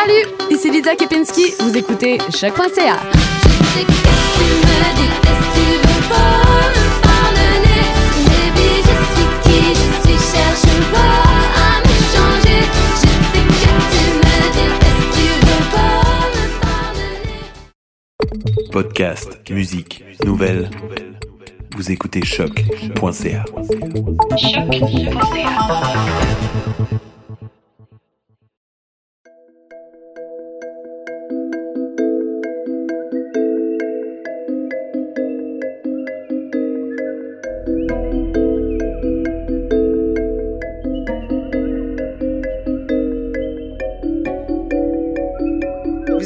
Salut, ici Lydia Kepinski. Vous écoutez Choc.ca. Je sais que tu me détestes, tu veux pas me pardonner. Baby, je suis qui je suis, cherche pas à me changer. Je sais que tu me détestes, tu veux pas me pardonner. Podcast, musique, nouvelles. Vous écoutez choc.ca.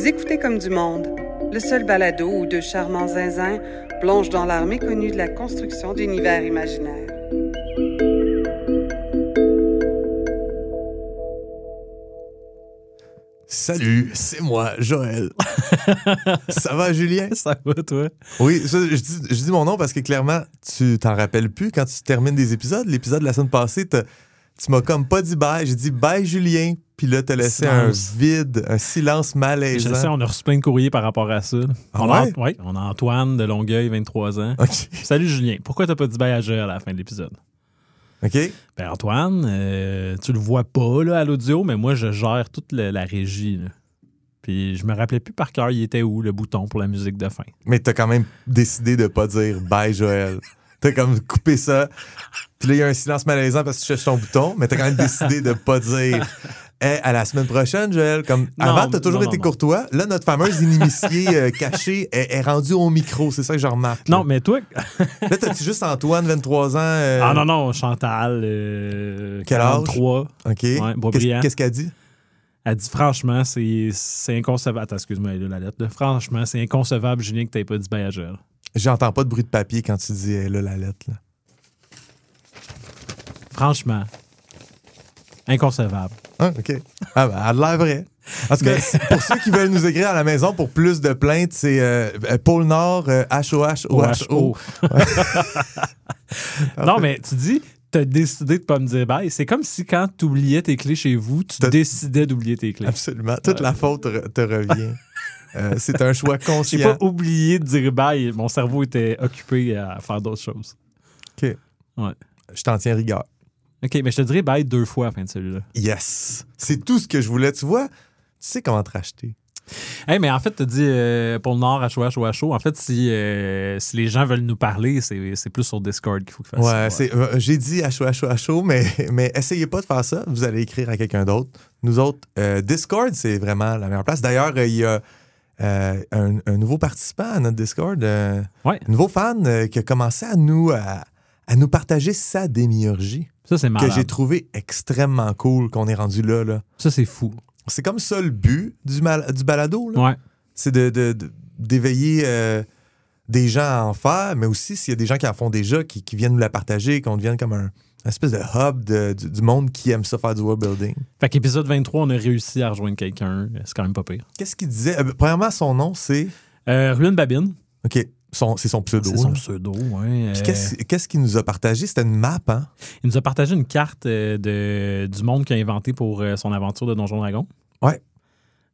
Vous écoutez comme du monde, le seul balado où deux charmants zinzins plongent dans l'art méconnu de la construction d'univers imaginaires. Salut, c'est moi, Joël. ça va, Julien? Ça va, toi? Oui, ça, je, dis, je dis mon nom parce que clairement, tu t'en rappelles plus quand tu termines des épisodes. L'épisode de la semaine passée, t'as- tu m'as comme pas dit bye. J'ai dit bye, Julien. Puis là, t'as laissé Silence. un vide, un silence Je sais, malaisant. on a reçu plein de courriers par rapport à ça. Ah on, a, ouais? on a Antoine de Longueuil, 23 ans. Salut Julien, pourquoi t'as pas dit bye à Joël à la fin de l'épisode? OK? Ben Antoine, euh, tu le vois pas là, à l'audio, mais moi je gère toute la régie. là. Puis je me rappelais plus par cœur, il était où le bouton pour la musique de fin. Mais t'as quand même décidé de pas dire bye, Joël. T'as comme coupé ça. Puis là, il y a un silence malaisant parce que tu cherches ton bouton, mais t'as quand même décidé de pas dire Hey, à la semaine prochaine, Joël. Comme Non, avant, t'as toujours non, été non, courtois. Là, notre fameuse inimitié euh, cachée est, est rendue au micro. C'est ça que je remarque. là. Non, mais toi. Là, t'as-tu juste Antoine, 23 ans? euh, ah non, non, Chantal, euh, Quel âge? 43. OK. Ouais, Qu'est-ce qu'elle dit? Elle dit franchement, c'est c'est inconcevable. Attends, excuse-moi, elle là, la lettre. Franchement, c'est inconcevable, Julien, que t'aies pas dit bye à Joël. J'entends pas de bruit de papier quand tu dis eh, là, la lettre. là. Franchement, inconcevable. Ah, OK. Ah, ben, elle l'air vrai. Tout cas, pour ceux qui veulent nous écrire à la maison pour plus de plaintes, c'est euh, euh, Pôle Nord, euh, H-O-H-O-H-O. non, mais tu dis, t'as décidé de pas me dire bye. C'est comme si quand tu oubliais tes clés chez vous, tu décidais d'oublier tes clés. Absolument. Toute la faute te revient. Euh, c'est un choix J'ai conscient. pas oublié de dire bye. Mon cerveau était occupé à faire d'autres choses. Je t'en tiens rigueur. OK, mais je te dirais bye deux fois à la fin de celui-là. Yes. C'est tout ce que je voulais. Tu vois, tu sais comment te racheter. Hey, mais en fait, tu dit euh, pour le Nord, HOH, En fait, si, euh, si les gens veulent nous parler, c'est plus sur Discord qu'il faut qu'ils fassent Ouais, ça. c'est, euh, j'ai dit H-O-H-O-H-O, mais, mais essayez pas de faire ça. Vous allez écrire à quelqu'un d'autre. Nous autres, Discord, c'est vraiment la meilleure place. D'ailleurs, il y a euh, un, un nouveau participant à notre Discord, euh, Ouais. un nouveau fan euh, qui a commencé à nous, à, à nous partager sa démiurgie, Ça, c'est que j'ai trouvé extrêmement cool qu'on est rendu là. là. Ça, c'est fou. C'est comme ça le but du, mal- du balado. là. Ouais. c'est de, de- de- d'éveiller des gens à en faire, mais aussi s'il y a des gens qui en font déjà, qui, qui viennent nous la partager, qu'on devienne comme un une espèce de hub de- du, du monde qui aime ça faire du world building. Fait qu'épisode 23, on a réussi à rejoindre quelqu'un. C'est quand même pas pire. Qu'est-ce qu'il disait? Euh, premièrement, son nom, c'est... Euh, Ruine Babine. OK, c'est son pseudo. C'est son pseudo. Puis Euh, qu'est-ce, qu'il nous a partagé? C'était une map, hein? il nous a partagé une carte euh, de, du monde qu'il a inventé pour son aventure de Donjon Dragon. Ouais.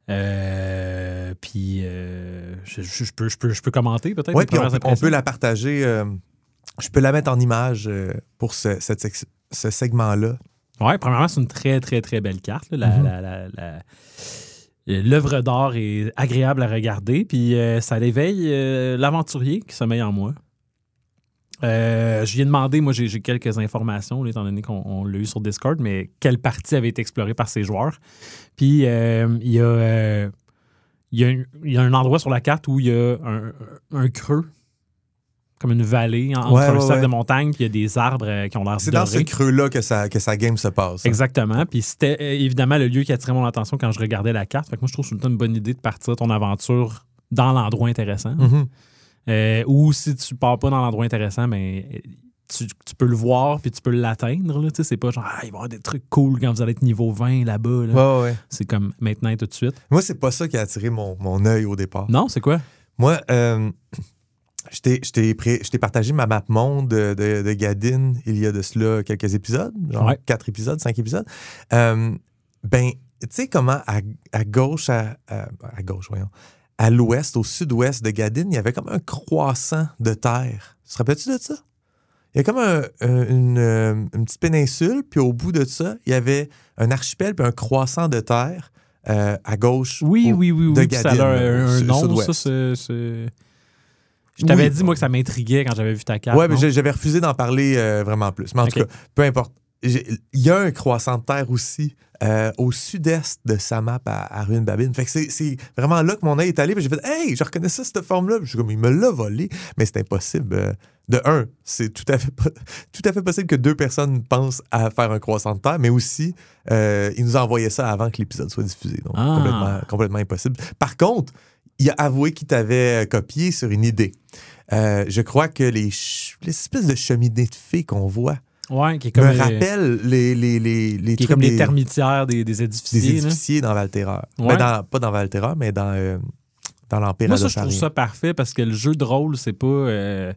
Euh, puis, euh, je, je- je peux, je, peux, je peux commenter peut-être. Oui, on, on peut la partager. euh, je peux la mettre en image euh, pour ce, cette sex- ce segment-là. Ouais, premièrement, c'est une très, très, très belle carte. là. La- Mhm. la- la- la- euh, L'œuvre d'art est agréable à regarder, puis euh, ça éveille euh, l'aventurier qui sommeille en moi. Euh, je lui ai demandé, moi j'ai quelques informations, là, étant donné qu'on on l'a eu sur Discord, mais quelle partie avait été explorée par ces joueurs. Puis il y, a, y, un- il y a un endroit sur la carte où il y a un, un creux, comme une vallée en- entre Ouais, un ouais, cercle ouais. de montagne, puis il y a des arbres euh, qui ont l'air C'est dans ce creux-là que sa, que sa game se passe. hein. Exactement. Puis c'était euh, évidemment le lieu qui attirait mon attention quand je regardais la carte. Fait que moi, je trouve que c'est une bonne idée de partir ton aventure dans l'endroit intéressant. Mhm. Euh, ou si tu pars pas dans l'endroit intéressant, ben, tu, tu peux le voir puis tu peux l'atteindre. là. Tu sais, C'est pas genre, ah, il va y avoir des trucs cool quand vous allez être niveau 20 là-bas. là. Ouais, ouais. C'est comme maintenant et tout de suite. Moi, c'est pas ça qui a attiré mon, mon œil au départ. Non, c'est quoi? Moi, euh, je t'ai- partagé ma map monde de, de, de Gadin il y a de cela quelques épisodes, genre Ouais. quatre épisodes, cinq épisodes. Euh, ben, tu sais comment à, à gauche, à, à- à gauche, voyons, à l'ouest, au sud-ouest de Gadin, il y avait comme un croissant de terre. Tu te rappelles-tu de ça? Il y a comme un- un- une, euh, une petite péninsule, puis au bout de ça, il y avait un archipel puis un croissant de terre euh, à gauche. Oui, au- oui, oui, de oui. ça a un, un nom, ça, c'est- Je t'avais Oui. dit, moi, que ça m'intriguait quand j'avais vu ta carte. Ouais, mais j'avais refusé d'en parler euh, vraiment plus. Mais en tout cas, peu importe. Il y a un croissant de terre aussi euh, au sud-est de Samap à, à Ruine Babine. Fait que c'est- vraiment là que mon œil est allé. J'ai fait Hey, je reconnais ça, cette forme-là. Je suis comme, il me l'a volé. Mais c'est impossible. Euh, De un, c'est tout à fait tout à fait possible que deux personnes pensent à faire un croissant de terre, mais aussi, euh, il nous a envoyé ça avant que l'épisode soit diffusé. Donc, Ah. complètement, complètement impossible. Par contre, il a avoué qu'il t'avait euh, copié sur une idée. Euh, je crois que les, les espèces de cheminées de fées qu'on voit Ouais, qui est comme, me rappellent les, les, les, les qui est comme les des, termitières des, des des édificiers. là. édificiers dans Valterra. Ouais. Ben, pas dans Valterra, mais dans, euh, dans l'Empire Moi, ça, je trouve ça parfait parce que le jeu de rôle, c'est pas. euh,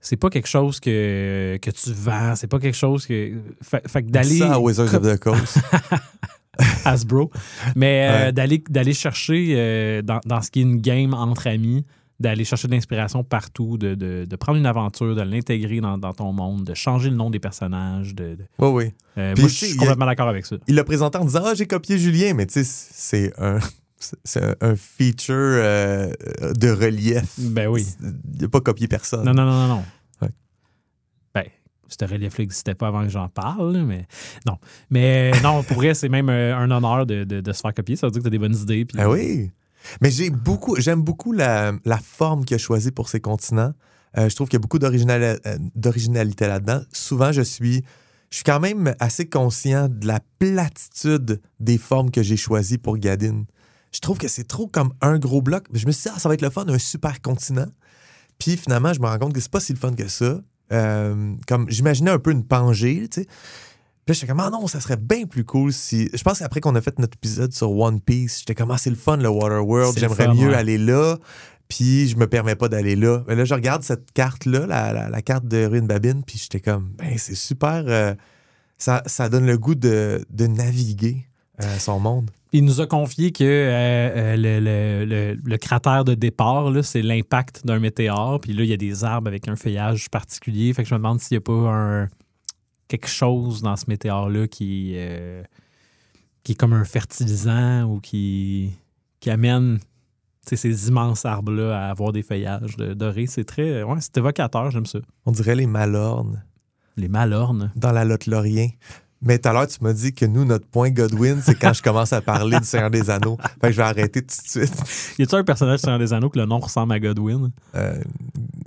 c'est pas quelque chose que, que tu vends, c'est pas quelque chose que. Fait, fait que d'aller. Ça à Wizards of the Coast. Hasbro. Mais euh, Ouais. d'aller, d'aller chercher euh, dans, dans ce qui est une game entre amis, d'aller chercher de l'inspiration partout, de, de- de prendre une aventure, de l'intégrer dans, dans ton monde, de changer le nom des personnages. De, de- oui, oui. euh, moi, je suis complètement d'accord avec ça. Il l'a présenté en disant Ah, j'ai copié Julien, mais tu sais, c'est un. C'est un- feature euh, de relief. Ben oui. Il n'a pas copié personne. Non, non, non, non. non. Ce relief-là n'existait pas avant que j'en parle, mais non. Mais non, pour vrai, c'est même euh, un honneur de, de- se faire copier. Ça veut dire que tu as des bonnes idées. puis- Ah oui. Mais j'ai beaucoup, j'aime beaucoup la, la forme qu'il a choisie pour ces continents. Euh, je trouve qu'il y a beaucoup d'original- euh, d'originalité là-dedans. Souvent, je suis, je suis quand même assez conscient de la platitude des formes que j'ai choisies pour Gadin. Je trouve que c'est trop comme un gros bloc. Je me suis dit, ah, ça va être le fun, un super continent. Puis finalement, je me rends compte que c'est pas si le fun que ça. Euh, comme j'imaginais un peu une Pangée, tu sais. Puis j'étais comme, ah non, ça serait bien plus cool si. Je pense qu'après qu'on a fait notre épisode sur One Piece, j'étais comme, ah, c'est le fun, le Waterworld. J'aimerais mieux ouais. aller là. Puis je me permets pas d'aller là. Mais là, je regarde cette carte-là, la, la- la carte de Ruine Babine, puis j'étais comme, ben, c'est super. euh, ça, ça donne le goût de, de naviguer euh, son monde. Il nous a confié que euh, euh, le, le- le- le cratère de départ, c'est l'impact d'un météore. Puis là, il y a des arbres avec un feuillage particulier. Fait que je me demande s'il n'y a pas un, quelque chose dans ce météore-là qui, euh, qui est comme un fertilisant ou qui, qui amène ces immenses arbres-là à avoir des feuillages de- dorés. C'est très. Ouais, c'est évocateur, j'aime ça. On dirait les Malornes Les malornes. dans la Lotte Laurien. Mais tout à l'heure, tu m'as dit que nous, notre point Godwin, c'est quand je commence à parler du Seigneur des Anneaux. Fait que je vais arrêter tout de suite. Y a-tu un personnage sur un des anneaux que le nom ressemble à Godwin? Euh,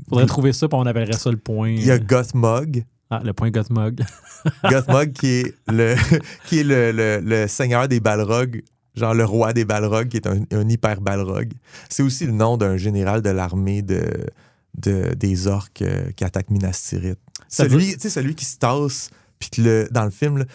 Faudrait trouver ça, puis on appellerait ça le point. il y a Gothmog. Ah, le point Gothmog. Gothmog qui est le, qui est le, le- le seigneur des Balrogs, genre le roi des Balrogs, qui est un, un hyper Balrog. C'est aussi le nom d'un général de l'armée de, de- des orques euh, qui attaquent Minas Tirith. Celui, celui qui se tasse, puis que le, dans le film, là,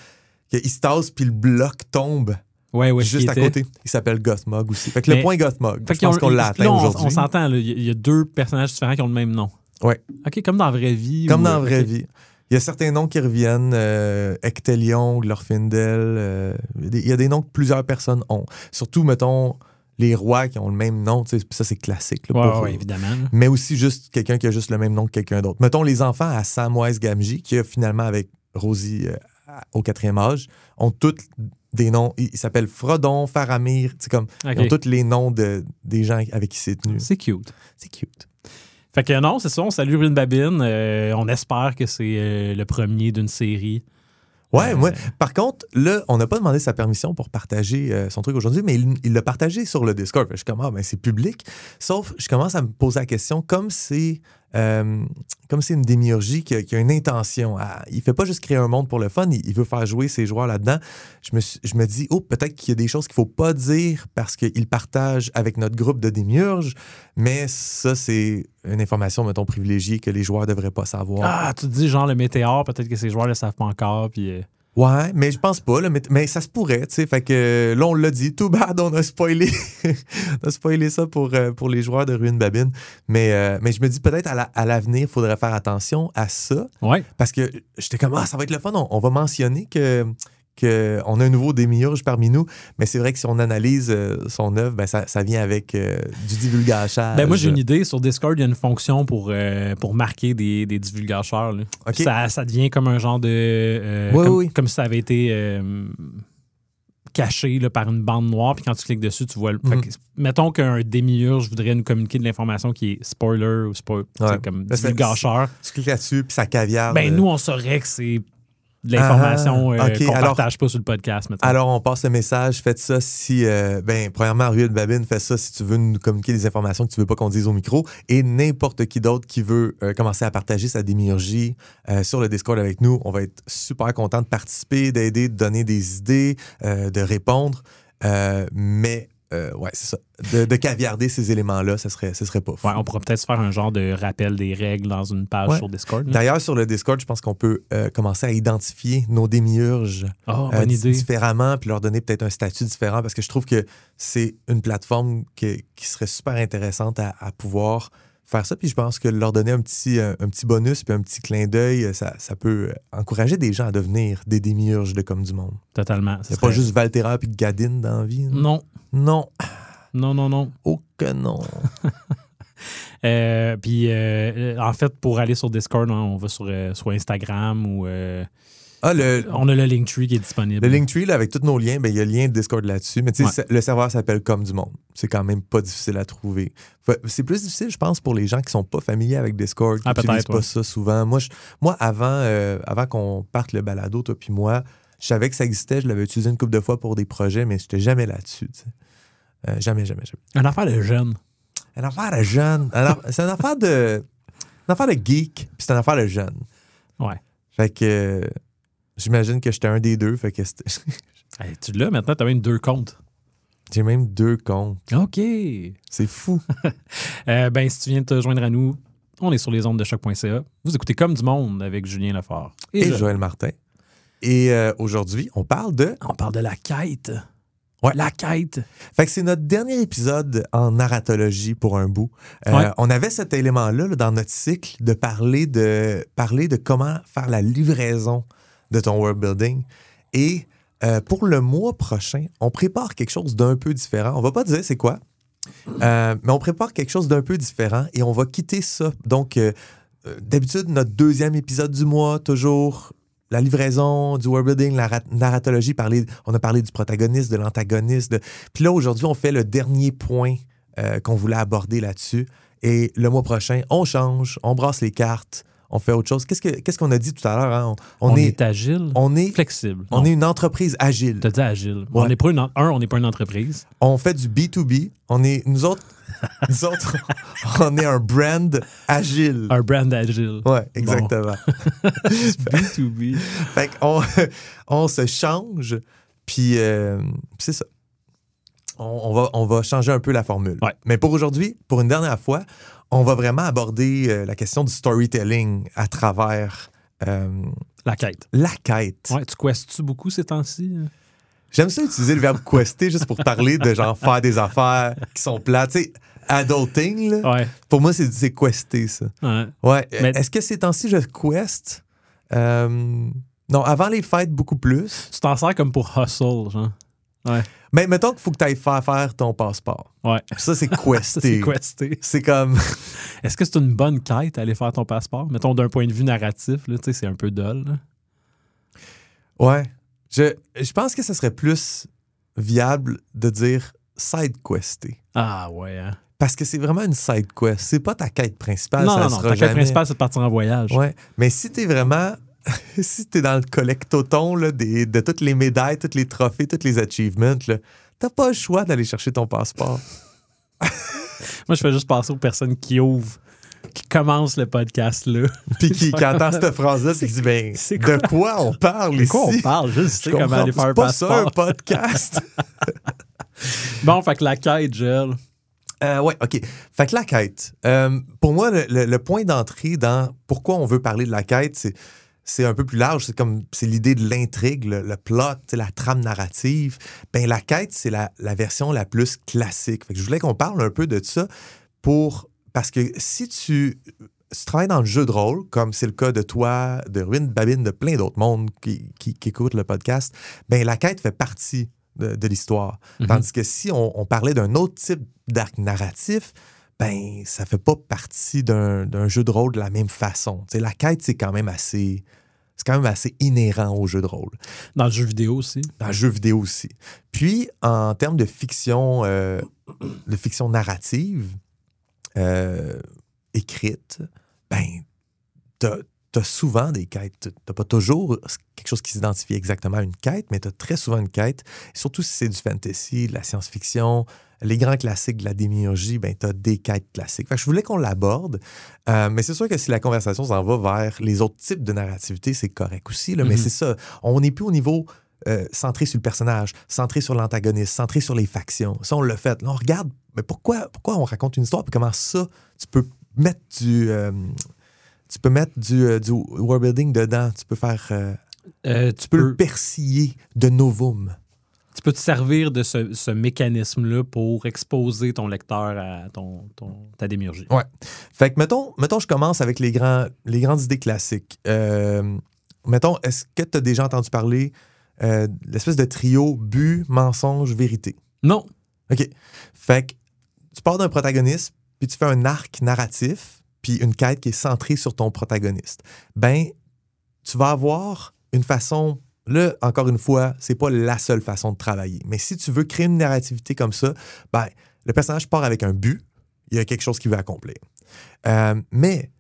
il se tasse, puis le bloc tombe Ouais, ouais, juste à était- côté. Il s'appelle Gothmog aussi. Fait que Mais- le point Gothmog, je pense qu'on l'a atteint aujourd'hui. On s'entend, il y a- deux personnages différents qui ont le même nom. Ouais. OK, comme dans la vraie vie. Comme ou- dans la vraie ok. vie. Il y a certains noms qui reviennent, euh, Ectelion, Glorfindel. euh, il y a des- noms que plusieurs personnes ont. Surtout, mettons, les rois qui ont le même nom. Ça, c'est classique. là, Ouais, pour- ouais, évidemment. mais aussi juste quelqu'un qui a juste le même nom que quelqu'un d'autre. Mettons les enfants à Samwise Gamgee, qui a finalement avec Rosie euh, au quatrième âge, ont tous des noms. Ils s'appellent Frodon, Faramir. C'est comme. Ils ont tous les noms de, des gens avec qui c'est tenu. C'est cute. C'est cute. Fait que non, c'est ça, on salue Rune Babine. Euh, on espère que c'est euh, le premier d'une série. Ouais, Euh, moi, par contre, là, on n'a pas demandé sa permission pour partager son truc aujourd'hui, mais il il l'a partagé sur le Discord. Je suis comme, ah, ben, c'est public. Sauf, je commence à me poser la question, comme c'est euh, comme c'est une démiurgie qui a, une intention. il fait pas juste créer un monde pour le fun, il, veut faire jouer ses joueurs là-dedans. Je me, dis, oh, peut-être qu'il y a des choses qu'il faut pas dire parce qu'il partage avec notre groupe de démiurges, mais ça, c'est une information, mettons, privilégiée que les joueurs devraient pas savoir. Ah, tu te dis genre le météore, peut-être que ces joueurs ne le savent pas encore. Puis, euh, Ouais, mais je pense pas, là, mais, mais ça se pourrait, tu sais. Fait que là, on l'a dit, tout bad, on a spoilé, on a spoilé ça pour, euh, pour les joueurs de Ruine Babine. Mais, euh, mais je me dis peut-être à la- à l'avenir, il faudrait faire attention à ça. Ouais. Parce que j'étais comme, ah, ça va être le fun, on, on va mentionner que qu'on a un nouveau démiurge parmi nous, mais c'est vrai que si on analyse euh, son œuvre, ben, ça, ça vient avec euh, du divulgachage. Ben moi, j'ai une idée. Sur Discord, il y a une fonction pour, euh, pour marquer des, des. OK. Ça, ça devient comme un genre de. Oui, comme, oui. comme si ça avait été caché là, par une bande noire. Puis quand tu cliques dessus, tu vois. le- Fait Mhm. que, mettons qu'un démiurge voudrait nous communiquer de l'information qui est spoiler ou spoil, tu sais, Ouais. comme Ben, c'est- divulgateur. Tu cliques là-dessus, puis ça caviar. Ben, euh, nous, on saurait que c'est l'information Ah, euh, qu'on Alors- partage pas sur le podcast. mettons. Alors, on passe le message. Faites ça si. euh, ben, premièrement, Ruel Babine, fais ça si tu veux nous communiquer des informations que tu veux pas qu'on dise au micro. Et n'importe qui d'autre qui veut euh, commencer à partager sa démiurgie euh, sur le Discord avec nous, on va être super content de participer, d'aider, de donner des idées, de répondre. Mais, euh, ouais, c'est ça. De, de caviarder ces éléments-là, ce serait, ce serait pas fou. Ouais, on pourrait peut-être faire un genre de rappel des règles dans une page Ouais. sur Discord. D'ailleurs, sur le Discord, je pense qu'on peut euh, commencer à identifier nos démiurges Oh, euh, différemment, puis leur donner peut-être un statut différent, parce que je trouve que c'est une plateforme que- qui serait super intéressante à, à pouvoir faire ça. Puis je pense que leur donner un petit, euh, un petit bonus, puis un petit clin d'œil, euh, ça, ça peut euh, encourager des gens à devenir des démiurges de Comme du Monde. Totalement. C'est pas juste Valtera puis Gadine dans la vie. là. Non, Non. non, non, non. Oh que non. Euh, puis, euh, en fait, pour aller sur Discord, hein, on va sur, euh, sur Instagram ou Ah, le, on a le Linktree qui est disponible. le Linktree, là, avec tous nos liens, ben, il y a le lien de Discord là-dessus. Mais tu sais, Ouais. le serveur s'appelle Comme du Monde. C'est quand même pas difficile à trouver. C'est plus difficile, je pense, pour les gens qui sont pas familiers avec Discord, qui Ah, n'utilisent peut-être, pas ouais. ça souvent. Moi, je- moi avant, euh, avant qu'on parte le balado, toi puis moi, je savais que ça existait. Je l'avais utilisé une couple de fois pour des projets, mais je n'étais jamais là-dessus. Euh, jamais, jamais, jamais. Une affaire de jeune. Une affaire de jeune. Un C'est une affaire de. Une affaire de geek, puis c'est une affaire de jeune. Ouais. Fait que. J'imagine que j'étais un des deux. Fait que Hey, tu l'as maintenant, tu as même deux comptes. j'ai même deux comptes. OK. C'est fou. Euh, ben, si tu viens de te joindre à nous, on est sur les ondes de choc.ca. Vous écoutez Comme du Monde avec Julien Lefort. Et Joël Martin. Et euh, aujourd'hui, on parle de. On parle de la quête. Ouais. La quête. Fait que c'est notre dernier épisode en narratologie pour un bout. Euh, Ouais. On avait cet élément-là là, dans notre cycle de parler de parler de comment faire la livraison de ton world building. Et euh, pour le mois prochain, on prépare quelque chose d'un peu différent. On va pas dire c'est quoi, euh, mais on prépare quelque chose d'un peu différent et on va quitter ça. Donc, euh, d'habitude, notre deuxième épisode du mois, toujours la livraison, du world building, la ra- narratologie, on a parlé du protagoniste, de l'antagoniste. Puis là, aujourd'hui, on fait le dernier point qu'on voulait aborder là-dessus. Et le mois prochain, on change, on brasse les cartes, on fait autre chose. Qu'est-ce que- qu'est-ce qu'on a dit tout à l'heure? hein? On, On, on est, est, agile. on est, flexible. on Non, est une entreprise agile. T'as dit agile. Ouais. On n'est pas une, un, on n'est pas une entreprise. On fait du B2B. On est, nous autres, nous autres, on est un brand agile. Un brand agile. Ouais, exactement. B2B. Fait qu'on on se change, puis euh, c'est ça. On, on va, on va changer un peu la formule. Ouais. Mais pour aujourd'hui, pour une dernière fois, on va vraiment aborder euh, la question du storytelling à travers euh, La quête. la quête. Ouais, tu questes-tu beaucoup ces temps-ci? J'aime ça utiliser le verbe quester juste pour parler de genre faire des affaires qui sont plates. Tu sais, adulting, là, Ouais. pour moi, c'est quester, ça. ouais. Ouais. Mais- Est-ce que ces temps-ci, je quest? Euh, non, avant les fêtes, beaucoup plus. Tu t'en sers comme pour hustle, genre. Mais mettons qu'il faut que tu ailles faire faire ton passeport. Ouais. Ça, c'est Ça, c'est questé. c'est comme. Est-ce que c'est une bonne quête aller faire ton passeport? Mettons d'un point de vue narratif, là, tu sais, c'est un peu dull. là. Ouais. Je, je pense que ce serait plus viable de dire side quester. Ah ouais. Hein? Parce que c'est vraiment une side quest. C'est pas ta quête principale. non, ça non, non. Ta quête principale, c'est de partir en voyage. Ouais. Mais si t'es vraiment. si t'es dans le collectoton là, des, de toutes les médailles, tous les trophées, tous les achievements, t'as pas le choix d'aller chercher ton passeport. Moi, je fais juste passer aux personnes qui ouvrent, qui commencent le podcast là. Puis qui, qui entend cette phrase-là, qui dit ben, de quoi? on parle De ici? quoi on parle? Je sais Je comment aller faire un pas ça, un podcast. Bon, fait que la quête, gel. Euh, ouais, OK. Fait que la quête. euh, pour moi, le, le- le point d'entrée dans pourquoi on veut parler de la quête, c'est. C'est un peu plus large, c'est comme c'est l'idée de l'intrigue, le, le plot, la trame narrative. Ben la quête, c'est la, la version la plus classique. Fait que je voulais qu'on parle un peu de ça pour parce que si tu si tu travailles dans le jeu de rôle, comme c'est le cas de toi, de Ruine, de Babine, de plein d'autres mondes qui, qui, qui écoutent le podcast, ben la quête fait partie de, de l'histoire. Mhm. Tandis que si on, on parlait d'un autre type d'arc narratif, ben ça fait pas partie d'un jeu de rôle de la même façon. Tu sais, la quête, c'est quand même assez. C'est quand même assez inhérent au jeu de rôle. Dans le jeu vidéo aussi. Dans le jeu vidéo aussi. Puis, en termes de fiction, euh, de fiction narrative, euh, écrite, ben, t'as as souvent des quêtes. T'as pas toujours quelque chose qui s'identifie exactement à une quête, mais t'as très souvent une quête. Surtout si c'est du fantasy, de la science-fiction, les grands classiques de la démiurgie, ben t'as des quêtes classiques. Fait que je voulais qu'on l'aborde, euh, mais c'est sûr que si la conversation s'en va vers les autres types de narrativité, c'est correct aussi. Là, Mais Mhm. c'est ça, on n'est plus au niveau euh, centré sur le personnage, centré sur l'antagoniste, centré sur les factions. Ça, on l'a fait. Là, on regarde, mais pourquoi, pourquoi on raconte une histoire, puis comment ça, tu peux mettre du... euh, tu peux mettre du, du world building dedans? Tu peux faire... tu tu peux peux, le persiller de novum. Tu peux te servir de ce, ce mécanisme-là pour exposer ton lecteur à ton, ton- ta démiurgie. Fait que, mettons, mettons, je commence avec les, grands, les grandes idées classiques. Euh, mettons, est-ce que tu as déjà entendu parler euh, de l'espèce de trio but, mensonge, vérité? Non. OK. Fait que tu pars d'un protagoniste, puis tu fais un arc narratif, puis une quête qui est centrée sur ton protagoniste. Ben, tu vas avoir une façon. Là, encore une fois, c'est pas la seule façon de travailler. Mais si tu veux créer une narrativité comme ça, ben, le personnage part avec un but, il y a quelque chose qu'il veut accomplir. Euh, mais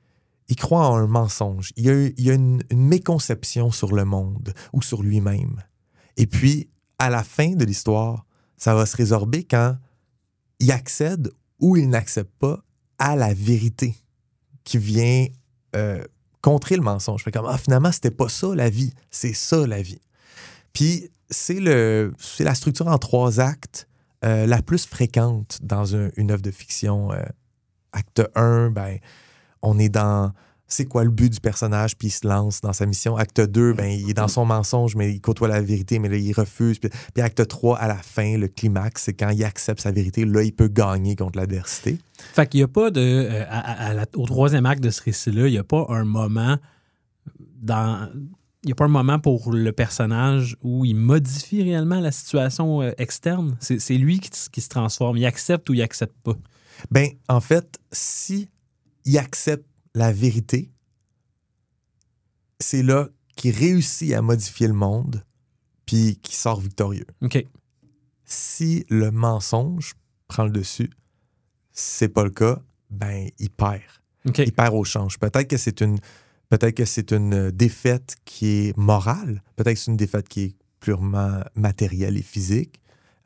il croit en un mensonge. Il y a, une méconception sur le monde ou sur lui-même. Et puis, à la fin de l'histoire, ça va se résorber quand il accède ou il n'accepte pas à la vérité qui vient euh, contrer le mensonge. Fait comme, ah, finalement, c'était pas ça la vie, c'est ça la vie. Puis, c'est la structure en trois actes euh, la plus fréquente dans un- une œuvre de fiction. Euh, acte 1, ben, on est dans c'est quoi le but du personnage, puis il se lance dans sa mission. Acte 2, ben, il est dans son mensonge, mais il côtoie la vérité, mais là, il refuse. Puis, puis acte 3, à la fin, le climax, c'est quand il accepte sa vérité, là, il peut gagner contre l'adversité. Fait qu'il n'y a pas de. euh, à- à- à la- au troisième acte de ce récit-là, il n'y a pas un moment dans. Il n'y a pas un moment pour le personnage où il modifie réellement la situation euh, externe? C'est c'est lui qui, qui se transforme. Il accepte ou il accepte pas? Ben, en fait, si il accepte la vérité, c'est là qu'il réussit à modifier le monde, puis qu'il sort victorieux. OK. Si le mensonge prend le dessus, c'est pas le cas, ben, il perd. Il perd au change. Peut-être que c'est une peut-être que c'est une défaite qui est morale, peut-être que c'est une défaite qui est purement matérielle et physique.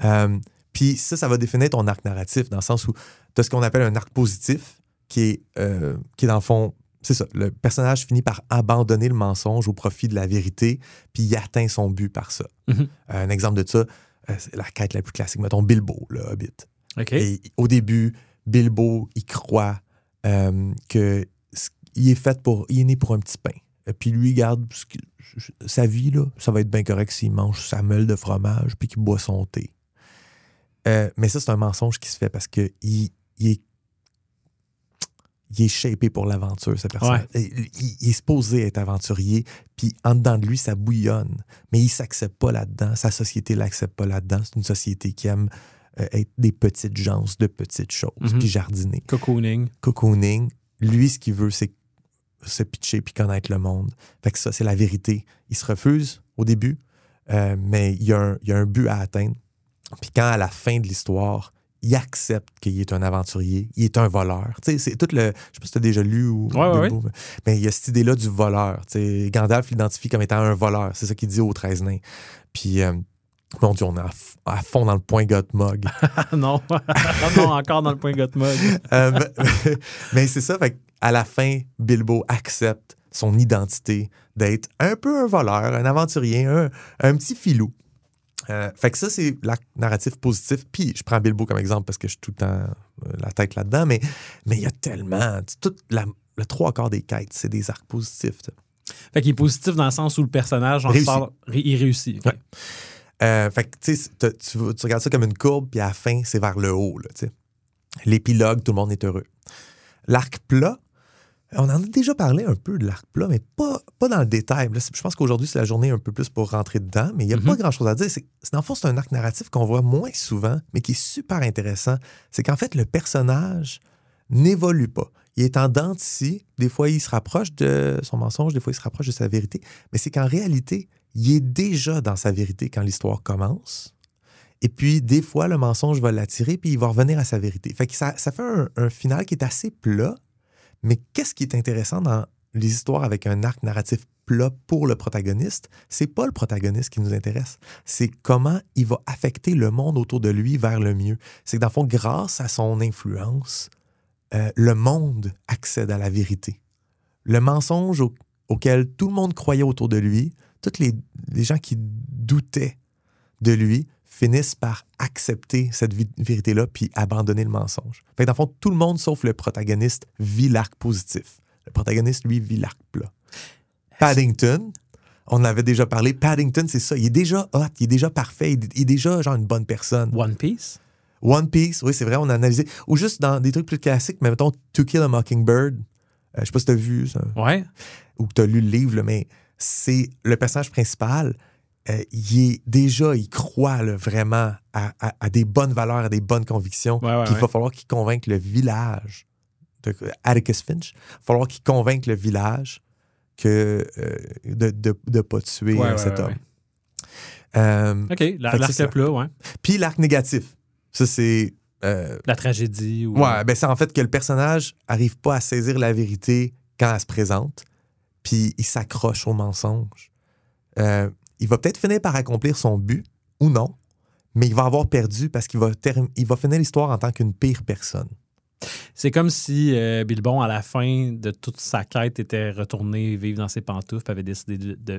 Euh, puis ça, ça va définir ton arc narratif dans le sens où tu as ce qu'on appelle un arc positif qui est, euh, qui est dans le fond, c'est ça, le personnage finit par abandonner le mensonge au profit de la vérité, puis il atteint son but par ça. Mhm. Un exemple de ça, euh, c'est la quête la plus classique, mettons Bilbo, le Hobbit. Et au début, Bilbo, il croit euh, que il est fait pour, il est né pour un petit pain. Et puis lui, il garde qu'il- sa vie là, ça va être bien correct s'il mange sa meule de fromage puis qu'il boit son thé. Euh, mais ça, c'est un mensonge qui se fait parce que il, il est il est shapé pour l'aventure, cette personne. Il, il- il est supposé être aventurier, puis en dedans de lui, ça bouillonne. Mais il s'accepte pas là-dedans. Sa société l'accepte pas là-dedans. C'est une société qui aime euh, être des petites gens, de petites choses, Mhm. puis jardiner. Cocooning. Cocooning, lui, ce qu'il veut, c'est se pitcher puis connaître le monde. Fait que ça, c'est la vérité. Il se refuse au début, euh, mais il y, a un, il y a un but à atteindre. Puis quand, à la fin de l'histoire, il accepte qu'il est un aventurier, il est un voleur. Tu sais, c'est tout le... Je sais pas si tu as déjà lu ou... Ouais, mais- Mais il y a cette idée-là du voleur. Tu sais, Gandalf l'identifie comme étant un voleur. C'est ça qu'il dit aux 13 nains. Puis... euh, mon Dieu, on est à, fond dans le point Gottmog. Non. Non, encore dans le point Gottmog. Euh, mais- mais c'est ça, fait à la fin, Bilbo accepte son identité d'être un peu un voleur, un aventurier, un, un petit filou. Euh, fait que ça, c'est l'acte narratif positif. Puis, je prends Bilbo comme exemple parce que je suis tout le temps euh, la tête là-dedans, mais mais il y a tellement. Toute la, le trois quarts des quêtes, c'est des arcs positifs. tu sais. Fait qu'il est positif dans le sens où le personnage en Réussit. sort. Il réussit. Ouais. Euh, fait que, tu tu, regardes ça comme une courbe, puis à la fin, c'est vers le haut. L'épilogue, tout le monde est heureux. L'arc plat, On en a déjà parlé un peu de l'arc plat, mais pas, pas dans le détail. Là, je pense qu'aujourd'hui, c'est la journée un peu plus pour rentrer dedans, mais il n'y a Mhm. pas grand-chose à dire. C'est, le fond, c'est un arc narratif qu'on voit moins souvent, mais qui est super intéressant. C'est qu'en fait, le personnage n'évolue pas. Il est en dents de. Des fois, il se rapproche de son mensonge, des fois, il se rapproche de sa vérité. Mais c'est qu'en réalité, il est déjà dans sa vérité quand l'histoire commence. Et puis, des fois, le mensonge va l'attirer, puis il va revenir à sa vérité. Fait que ça, ça fait un, un final qui est assez plat. Mais qu'est-ce qui est intéressant dans les histoires avec un arc narratif plat pour le protagoniste? C'est pas le protagoniste qui nous intéresse. C'est comment il va affecter le monde autour de lui vers le mieux. C'est que, dans le fond, grâce à son influence, euh, le monde accède à la vérité. Le mensonge au- auquel tout le monde croyait autour de lui, tous les, les gens qui doutaient de lui finissent par accepter cette vérité-là puis abandonner le mensonge. Fait que dans le fond, tout le monde sauf le protagoniste vit l'arc positif. Le protagoniste, lui, vit l'arc plat. Paddington, on en avait déjà parlé. Paddington, c'est ça. Il est déjà hot, il est déjà parfait, il il est déjà genre une bonne personne. One Piece? One Piece, oui, c'est vrai, on a analysé. Ou juste dans des trucs plus classiques, mais mettons To Kill a Mockingbird. Euh, je sais pas si t'as vu ça, Ouais. ou que t'as lu le livre, là, mais c'est le personnage principal. Euh, il est déjà, il croit là, vraiment à, à- à des bonnes valeurs, à des bonnes convictions. Ouais, ouais, Puis il ouais. va falloir qu'il convainque le village de Atticus Finch. Il va falloir qu'il convainque le village que, euh, de ne pas tuer euh, cet homme. Euh, OK, la- Fait que l'arc c'est ça. plat, ouais. Puis l'arc négatif. Ça, c'est. euh, La tragédie. Ou... Ouais, ben c'est en fait que le personnage arrive pas à saisir la vérité quand elle se présente, puis il s'accroche au mensonge. Euh, il va peut-être finir par accomplir son but ou non, mais il va avoir perdu parce qu'il va, il va finir l'histoire en tant qu'une pire personne. C'est comme si euh, Bilbon, à la fin de toute sa quête, était retourné vivre dans ses pantoufles puis avait décidé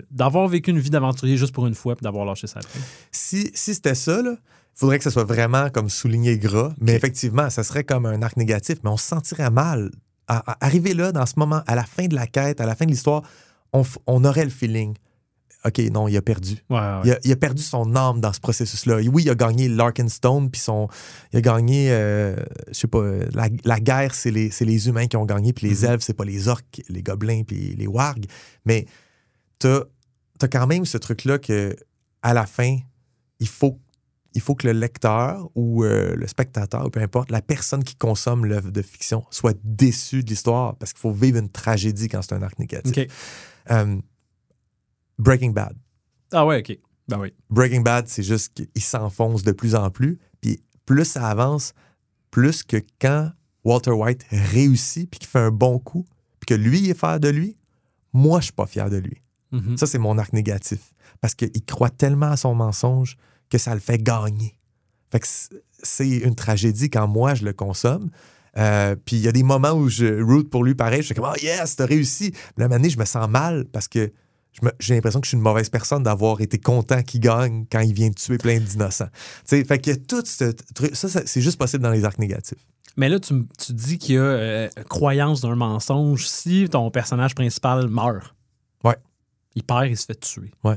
d'avoir vécu une vie d'aventurier juste pour une fois puis d'avoir lâché sa vie. Si, si c'était ça, il faudrait que ce soit vraiment comme souligné gras, mais effectivement, ça serait comme un arc négatif, mais on se sentirait mal. À, à- arriver là, dans ce moment, à la fin de la quête, à la fin de l'histoire, on aurait le feeling. OK, non, il a perdu. Ouais, ouais. Il a, il a perdu son âme dans ce processus-là. Oui, il a gagné l'Arkenstone, puis son, il a gagné, euh, je sais pas, la, la guerre, c'est les, humains qui ont gagné, puis les Mhm. elfes, c'est pas les orques, les gobelins, puis les wargs. Mais t'as as quand même ce truc-là que à la fin, il faut, il faut que le lecteur ou euh, le spectateur, ou peu importe, la personne qui consomme l'œuvre de fiction soit déçu de l'histoire, parce qu'il faut vivre une tragédie quand c'est un arc négatif. OK. Euh, Breaking Bad. Ah ouais, OK. Ben oui. Breaking Bad, c'est juste qu'il s'enfonce de plus en plus. Puis plus ça avance, plus que quand Walter White réussit puis qu'il fait un bon coup, puis que lui il est fier de lui, moi je suis pas fier de lui. Mhm. Ça c'est mon arc négatif parce qu'il croit tellement à son mensonge que ça le fait gagner. Fait que c'est- une tragédie quand moi je le consomme. Euh, puis il y a des moments où je root pour lui pareil, je suis comme oh yes, t'as réussi. Mais la manée, je me sens mal parce que j'ai l'impression que je suis une mauvaise personne d'avoir été content qu'il gagne quand il vient de tuer plein d'innocents. Tu sais, fait que tout ce truc, ça, ça, c'est juste possible dans les arcs négatifs. Mais là, tu, tu dis qu'il y a euh, croyance d'un mensonge si ton personnage principal meurt. Ouais. Il perd, il se fait tuer. Ouais.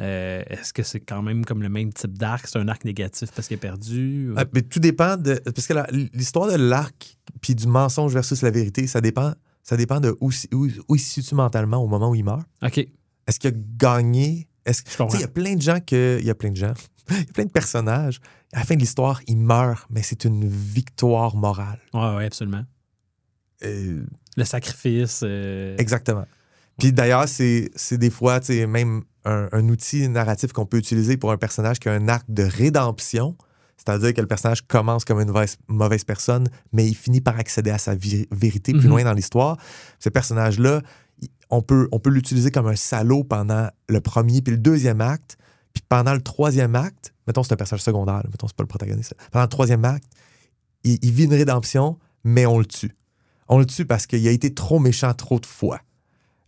Euh, Est-ce que c'est quand même comme le même type d'arc? C'est un arc négatif parce qu'il est perdu? ou- Ah, mais tout dépend de. Parce que l'histoire de l'arc puis du mensonge versus la vérité, ça dépend, ça dépend de où, où, où il se situe mentalement au moment où il meurt. OK. Est-ce qu'il a gagné? Est-ce il y a plein de gens que. Il y a plein de gens. Il y a plein de personnages. À la fin de l'histoire, ils meurent, mais c'est une victoire morale. Ouais, ouais, absolument. Euh, Le sacrifice. euh, exactement. Puis d'ailleurs, c'est des fois, même un, un outil narratif qu'on peut utiliser pour un personnage qui a un arc de rédemption. C'est-à-dire que le personnage commence comme une mauvaise, personne, mais il finit par accéder à sa vérité plus Mhm. loin dans l'histoire. Ce personnage-là, on peut, on peut l'utiliser comme un salaud pendant le premier puis le deuxième acte. Puis pendant le troisième acte, mettons c'est un personnage secondaire, mettons c'est pas le protagoniste. Pendant le troisième acte, il, il vit une rédemption, mais on le tue. On le tue parce qu'il a été trop méchant trop de fois.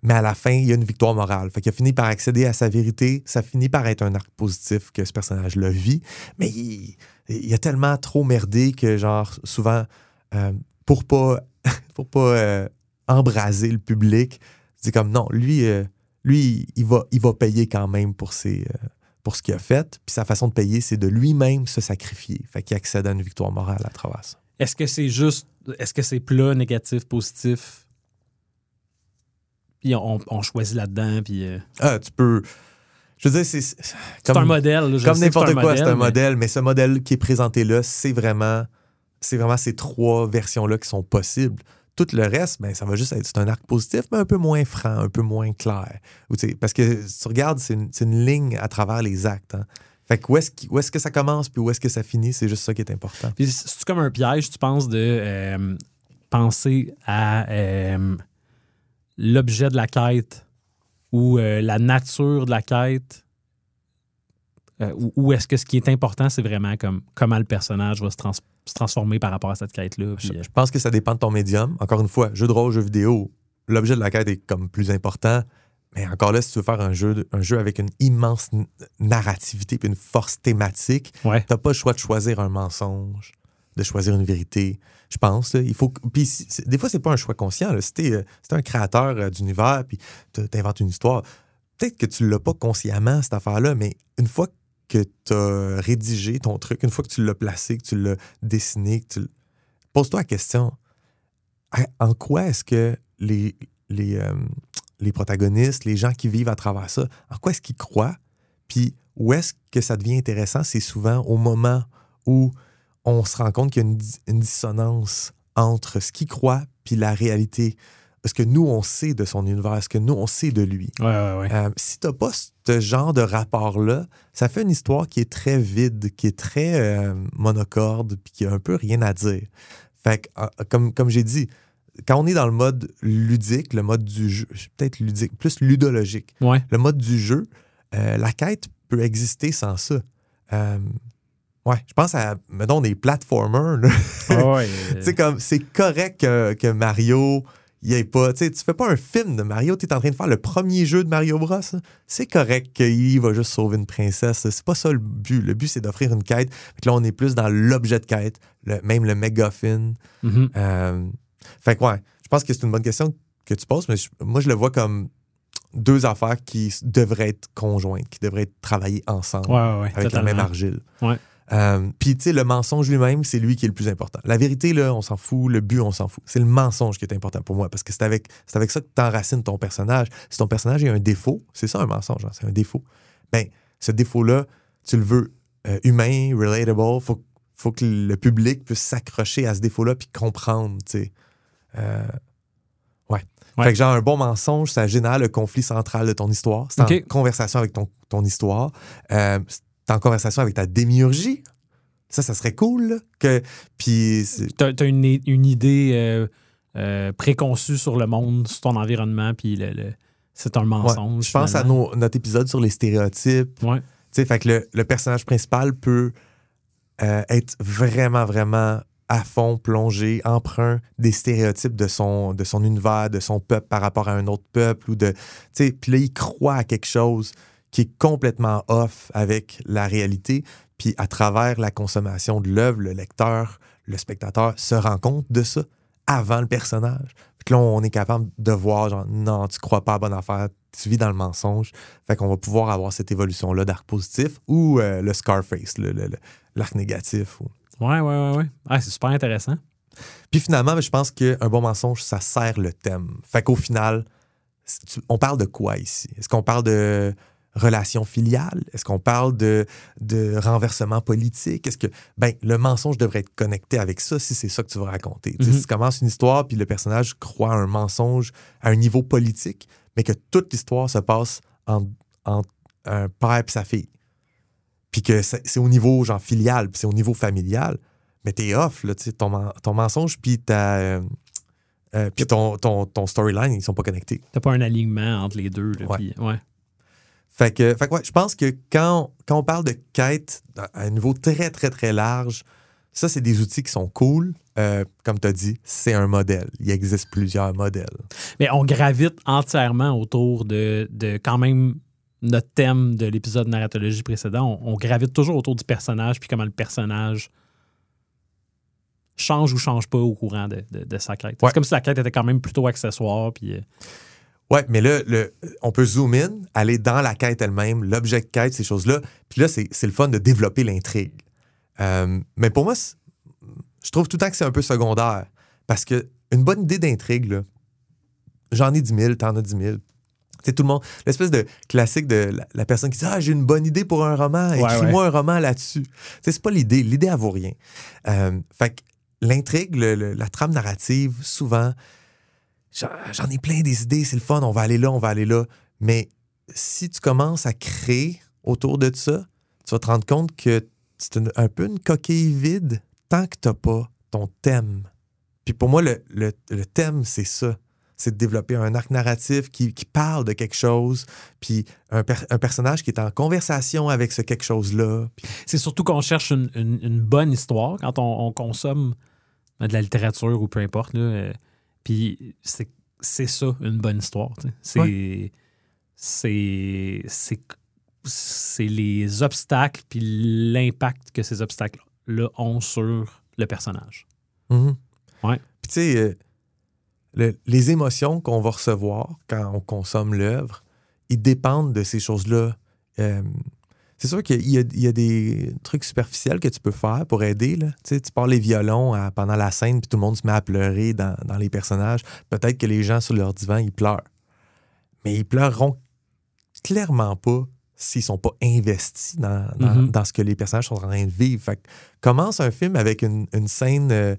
Mais à la fin, il y a une victoire morale. Fait qu'il a fini par accéder à sa vérité. Ça finit par être un arc positif que ce personnage-là vit. Mais il, il a tellement trop merdé que, genre, souvent, euh, pour pas, pour pas euh, embraser le public, c'est comme non, lui, euh, lui il, va, il va payer quand même pour, ses, pour ce qu'il a fait. Puis sa façon de payer, c'est de lui-même se sacrifier. Fait qu'il accède à une victoire morale à travers ça. Est-ce que c'est juste. Est-ce que c'est plat, négatif, positif? Puis on, on choisit là-dedans. Puis euh, Ah, tu peux. Je veux dire, c'est. c'est c'est un modèle. je Comme n'importe quoi, c'est un mais- modèle, mais ce modèle qui est présenté là, c'est vraiment, c'est vraiment ces trois versions-là qui sont possibles. Tout le reste, ben, ça va juste être c'est un arc positif, mais un peu moins franc, un peu moins clair. Ou, Parce que si tu regardes, c'est une, une ligne à travers les actes. hein. Fait que où est-ce, où est-ce que ça commence puis où est-ce que ça finit, c'est juste ça qui est important. Puis c'est comme un piège, tu penses, de euh, penser à euh, l'objet de la quête ou euh, la nature de la quête? Euh, ou ou est-ce que ce qui est important, c'est vraiment comme comment le personnage va se, trans- se transformer par rapport à cette quête-là? Je, euh, je pense que ça dépend de ton médium. Encore une fois, jeu de rôle, jeu vidéo, l'objet de la quête est comme plus important. Mais encore là, si tu veux faire un jeu, un jeu avec une immense narrativité puis une force thématique, ouais. t'as pas le choix de choisir un mensonge, de choisir une vérité. Je pense. faut. Puis des fois, c'est pas un choix conscient. Si t'es euh, si un créateur euh, d'univers puis t'as- t'inventes une histoire, peut-être que tu l'as pas consciemment cette affaire-là, mais une fois que tu as rédigé ton truc, une fois que tu l'as placé, que tu l'as dessiné, que tu pose-toi la question en quoi est-ce que les, les, euh, les protagonistes, les gens qui vivent à travers ça, en quoi est-ce qu'ils croient? Puis où est-ce que ça devient intéressant? C'est souvent au moment où on se rend compte qu'il y a une, di- une dissonance entre ce qu'ils croient puis la réalité. Est-ce que nous, on sait de son univers? Est-ce que nous, on sait de lui? Ouais, ouais, ouais. Euh, si tu n'as pas ce genre de rapport-là, ça fait une histoire qui est très vide, qui est très euh, monocorde, puis qui a un peu rien à dire. Fait que, euh, comme, comme j'ai dit, quand on est dans le mode ludique, le mode du jeu, peut-être ludique, plus ludologique, Ouais. le mode du jeu, euh, la quête peut exister sans ça. Ouais, je pense à, mettons, des platformers. là. Ouais, sais, comme, c'est correct que, que Mario, il ait pas. Tu sais, tu fais pas un film de Mario, tu es en train de faire le premier jeu de Mario Bros. là. C'est correct qu'il va juste sauver une princesse. C'est pas ça le but. Le but, c'est d'offrir une quête. Fait que là, on est plus dans l'objet de quête, le- même le McGuffin. mhm. Euh, fait que, ouais, je pense que c'est une bonne question que tu poses, mais je- moi, je le vois comme deux affaires qui devraient être conjointes, qui devraient être travaillées ensemble Ouais, ouais, ouais, avec la même argile. Ouais. Euh, Puis, tu sais, le mensonge lui-même, c'est lui qui est le plus important. La vérité, là, on s'en fout. Le but, on s'en fout. C'est le mensonge qui est important pour moi parce que c'est avec, c'est avec ça que tu enracines ton personnage. Si ton personnage a un défaut, c'est ça un mensonge, hein, c'est un défaut. Ben, ce défaut-là, tu le veux euh, humain, relatable. Faut, faut que le public puisse s'accrocher à ce défaut-là puis comprendre, tu sais. Euh, ouais. Ouais. Fait que, genre, un bon mensonge, ça génère le conflit central de ton histoire. C'est en conversation avec ton, ton histoire. Euh, c'est en conversation avec ta démiurgie. Ça, ça serait cool, là, Que, puis, c'est- T'as as une, une idée euh, euh, préconçue sur le monde, sur ton environnement, puis le, le- c'est un ouais. mensonge. je pense à nos- notre épisode sur les stéréotypes. Ouais. Fait que le, le personnage principal peut euh, être vraiment, vraiment à fond plongé, emprunt des stéréotypes de son, de son univers, de son peuple par rapport à un autre peuple. ou de Puis là, il croit à quelque chose qui est complètement off avec la réalité. Puis à travers la consommation de l'œuvre, le lecteur, le spectateur se rend compte de ça avant le personnage. Puis là, on est capable de voir, genre, non, tu crois pas à bonne affaire, tu vis dans le mensonge. Fait qu'on va pouvoir avoir cette évolution-là d'arc positif ou euh, le Scarface, l'arc négatif. ou- Ouais, ouais, ouais. ouais. Ah, c'est super intéressant. Puis finalement, je pense qu'un bon mensonge, ça sert le thème. Fait qu'au final, on parle de quoi ici? Est-ce qu'on parle de relation filiale? Est-ce qu'on parle de, de renversement politique? Est-ce que, ben, le mensonge devrait être connecté avec ça si c'est ça que tu veux raconter? Si tu commences une histoire puis le personnage croit un mensonge à un niveau politique, mais que toute l'histoire se passe entre en un père et sa fille. Puis que c'est au niveau genre filial, puis c'est au niveau familial, mais t'es off, là, ton, ton mensonge, puis ta, euh, euh, puis ton, ton, ton storyline, ils sont pas connectés. T'as pas un alignement entre les deux. là, Ouais. puis- ouais. Fait que, fait que ouais, je pense que quand, quand on parle de quête à un niveau très, très, très large, ça, c'est des outils qui sont cool. Euh, comme tu as dit, c'est un modèle. Il existe plusieurs modèles. Mais on gravite entièrement autour de, de quand même notre thème de l'épisode narratologie précédent. On, on gravite toujours autour du personnage, puis comment le personnage change ou change pas au courant de, de- de sa quête. Ouais. C'est comme si la quête était quand même plutôt accessoire. Puis, Ouais, mais là, le, on peut zoom in, aller dans la quête elle-même, l'objet de quête, ces choses-là. Puis là, c'est le fun de développer l'intrigue. Euh, mais pour moi, je trouve tout le temps que c'est un peu secondaire. Parce que une bonne idée d'intrigue, là, j'en ai 10 000, t'en as 10 000. C'est tout le monde. L'espèce de classique de la, la personne qui dit Ah, j'ai une bonne idée pour un roman, Ouais, écris-moi un roman là-dessus. C'est pas l'idée. L'idée, elle vaut rien. Euh, fait que l'intrigue, la trame narrative, souvent, j'en ai plein des idées, c'est le fun, on va aller là, on va aller là. Mais si tu commences à créer autour de ça, tu vas te rendre compte que c'est un peu une coquille vide tant que tu n'as pas ton thème. Puis pour moi, le, le- le thème, c'est ça. C'est de développer un arc narratif qui, qui parle de quelque chose, puis un, per- un personnage qui est en conversation avec ce quelque chose-là. C'est surtout qu'on cherche une, une- une bonne histoire quand on, on consomme de la littérature ou peu importe. là, euh, Puis c'est c'est ça, une bonne histoire. C'est c'est c'est c'est les obstacles puis l'impact que ces obstacles-là ont sur le personnage. Mhm. Ouais. Puis tu sais, euh, le- les émotions qu'on va recevoir quand on consomme l'œuvre, ils dépendent de ces choses-là. Euh, c'est sûr qu'il y, a- il y a des trucs superficiels que tu peux faire pour aider. Là. Tu sais, tu pars les violons à- pendant la scène, puis tout le monde se met à pleurer dans, dans les personnages. Peut-être que les gens sur leur divan, ils pleurent. Mais ils pleureront clairement pas s'ils sont pas investis dans, dans- Mhm. dans ce que les personnages sont en train de vivre. Fait que commence un film avec une, une scène... euh,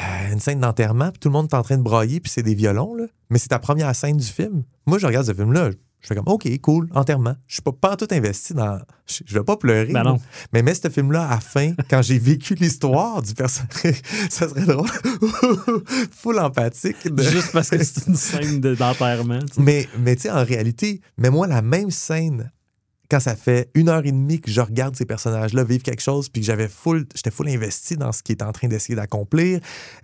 euh, une scène d'enterrement, puis tout le monde est en train de brailler, puis c'est des violons, là. Mais c'est ta première scène du film. Moi, je regarde ce film-là, je fais comme, OK, cool, enterrement. Je suis pas, pas en tout investi dans. Je, je vais pas pleurer. Ben non. Mais mets ce film-là à fin, quand j'ai vécu l'histoire du personnage, ça serait drôle. Full empathique. de- Juste parce que c'est une scène de- d'enterrement. mais, mais tu sais, en réalité, mets-moi la même scène quand ça fait une heure et demie que je regarde ces personnages-là vivre quelque chose, puis que j'avais full, j'étais full investi dans ce qu'il est en train d'essayer d'accomplir.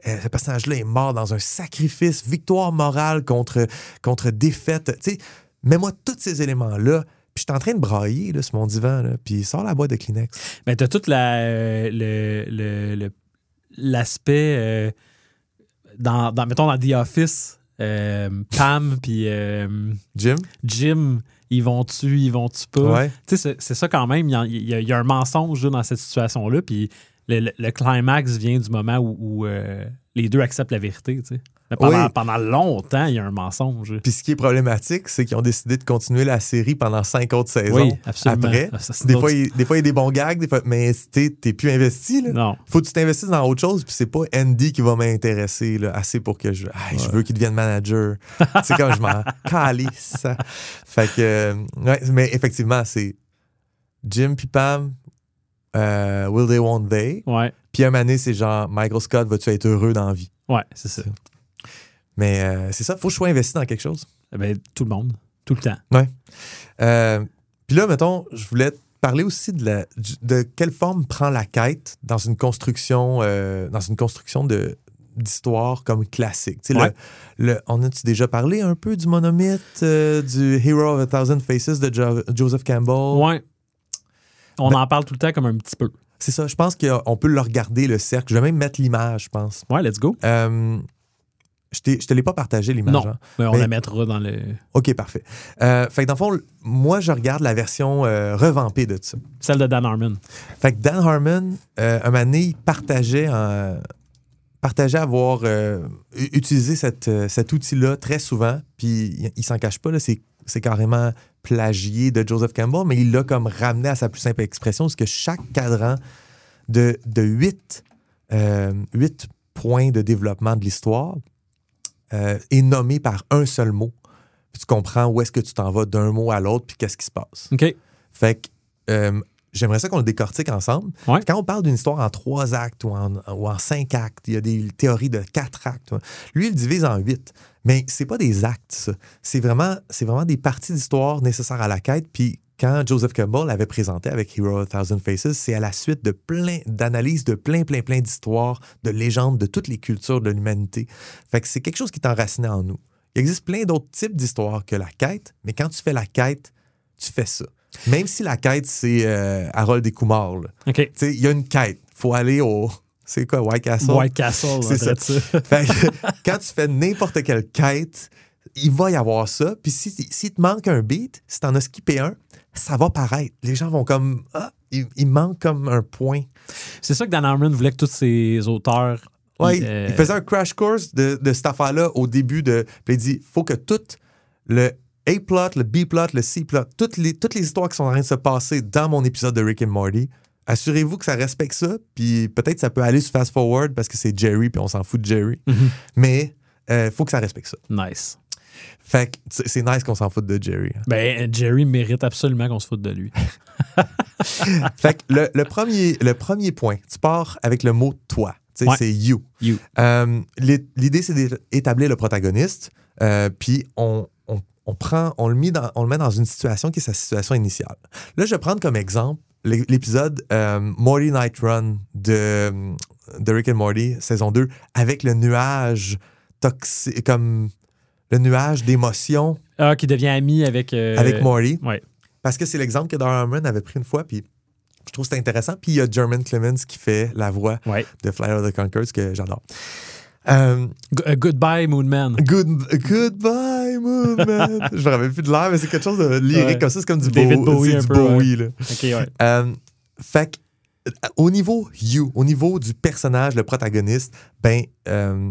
Euh, ce personnage-là est mort dans un sacrifice, victoire morale contre, contre défaite. Tu sais, mets-moi tous ces éléments-là, puis je suis en train de brailler là, sur mon divan, là, puis sors la boîte de Kleenex. Ben, t'as tout la, euh, le, le- le- l'aspect euh, dans, dans, mettons, dans The Office, euh, Pam puis Jim? Jim, ils vont-tu, ils vont-tu pas? Ouais. Tu sais, c'est, c'est ça quand même. Il y a, y y un mensonge dans cette situation-là. Puis le, le- le climax vient du moment où, où, euh, les deux acceptent la vérité. tu sais. Mais pendant, Oui. pendant longtemps, il y a un mensonge. Puis ce qui est problématique, c'est qu'ils ont décidé de continuer la série pendant cinq autres saisons. Oui, absolument. Après, ça, des fois, il, des fois, il y a des bons gags, des fois, mais t'es plus investi. Là. Non. Faut que tu t'investisses dans autre chose, puis c'est pas Andy qui va m'intéresser assez pour que je. Hey, Je veux qu'il devienne manager. c'est comme je m'en calisse. Fait que. euh, ouais, mais effectivement, c'est Jim puis Pam, euh, Will They Won't They? Ouais, Puis un moment donné, c'est genre Michael Scott, vas-tu être heureux dans la vie? ouais, c'est ça. Mais euh, c'est ça, faut que je sois investi dans quelque chose. Ben, tout le monde, tout le temps. Euh, Puis là, mettons, je voulais te parler aussi de, la, de quelle forme prend la quête dans une construction, euh, dans une construction de d'histoire comme classique. Tu sais, le- Ouais. le- on a-tu déjà parlé un peu du monomythe, euh, du Hero of a Thousand Faces de Jo- Joseph Campbell? Ouais. On Ben- en parle tout le temps comme un petit peu. C'est ça, je pense qu'on peut le regarder, le cercle. Je vais même mettre l'image, je pense. Ouais, let's go. Euh, je je te l'ai pas partagé, l'image. Non. hein? Mais on Mais- la mettra dans le. OK, parfait. Euh, fait que dans le fond, moi, je regarde la version euh, revampée de ça. Celle de Dan Harmon. Fait que Dan Harmon, euh, un moment donné, il partageait, en- partageait avoir euh, utilisé cette, cet outil-là très souvent, puis il, il s'en cache pas, là, c'est, c'est carrément plagié de Joseph Campbell, mais il l'a comme ramené à sa plus simple expression, parce que chaque cadran de, de huit, euh, huit points de développement de l'histoire euh, est nommé par un seul mot. Puis tu comprends où est-ce que tu t'en vas d'un mot à l'autre, puis qu'est-ce qui se passe. OK. Fait que euh, j'aimerais ça qu'on le décortique ensemble. Ouais. Quand on parle d'une histoire en trois actes ou en, ou en cinq actes, il y a des théories de quatre actes. Lui, il le divise en huit. Mais c'est pas des actes, ça. C'est vraiment, c'est vraiment des parties d'histoire nécessaires à la quête. Puis quand Joseph Campbell l'avait présenté avec Hero of Thousand Faces, c'est à la suite de plein d'analyses de plein, plein, plein d'histoires, de légendes de toutes les cultures de l'humanité. Fait que c'est quelque chose qui est enraciné en nous. Il existe plein d'autres types d'histoires que la quête, mais quand tu fais la quête, tu fais ça. Même si la quête, c'est euh, Harold et Kumar. là. OK. Tu sais, il y a une quête. faut aller au. C'est quoi, White Castle? White Castle, C'est c'est ça. Fait que, quand tu fais n'importe quelle quête, il va y avoir ça. Puis si, s'il te manque un beat, si t'en as skippé un, ça va paraître. Les gens vont comme. Ah, il, il manque comme un point. C'est ça que Dan Harmon voulait que tous ses auteurs Ouais, Il, euh, il faisait un crash course de, de cette affaire-là au début de. Puis il dit faut que tout le A-plot, le B-plot, le C-plot, toutes les, toutes les histoires qui sont en train de se passer dans mon épisode de Rick and Morty, assurez-vous que ça respecte ça. Puis peut-être ça peut aller sur fast forward parce que c'est Jerry, puis on s'en fout de Jerry. Mhm. Mais il faut que ça respecte ça. Nice. Fait que c'est nice qu'on s'en foute de Jerry. hein. Ben, Jerry mérite absolument qu'on se foute de lui. Fait que le, le premier, le premier point, tu pars avec le mot toi. Ouais. C'est you. You. Euh, l'i- L'idée, c'est d'établir le protagoniste, euh, puis on, on- on prend, on le, met dans, on le met dans une situation qui est sa situation initiale. Là, je vais prendre comme exemple l'é- l'épisode euh, Morty Night Run de, de Rick and Morty, saison 2, avec le nuage toxique, comme le nuage d'émotions Ah, qui devient ami avec. euh, avec Morty. ouais. Parce que c'est l'exemple que Darren Harmon avait pris une fois, puis je trouve que c'est intéressant. Puis il y a German Clemens qui fait la voix Ouais. de Flight of the Conchords que j'adore. Euh, euh, goodbye, Moon Man. good, goodbye, Moon Man. je me rappelle plus de l'air, mais c'est quelque chose de lyrique Ouais. comme ça. C'est comme du, David Bow- Bowie c'est un du peu, Bowie. là. Ok, ouais. Euh, fait que, au niveau you, au niveau du personnage, le protagoniste, ben, euh,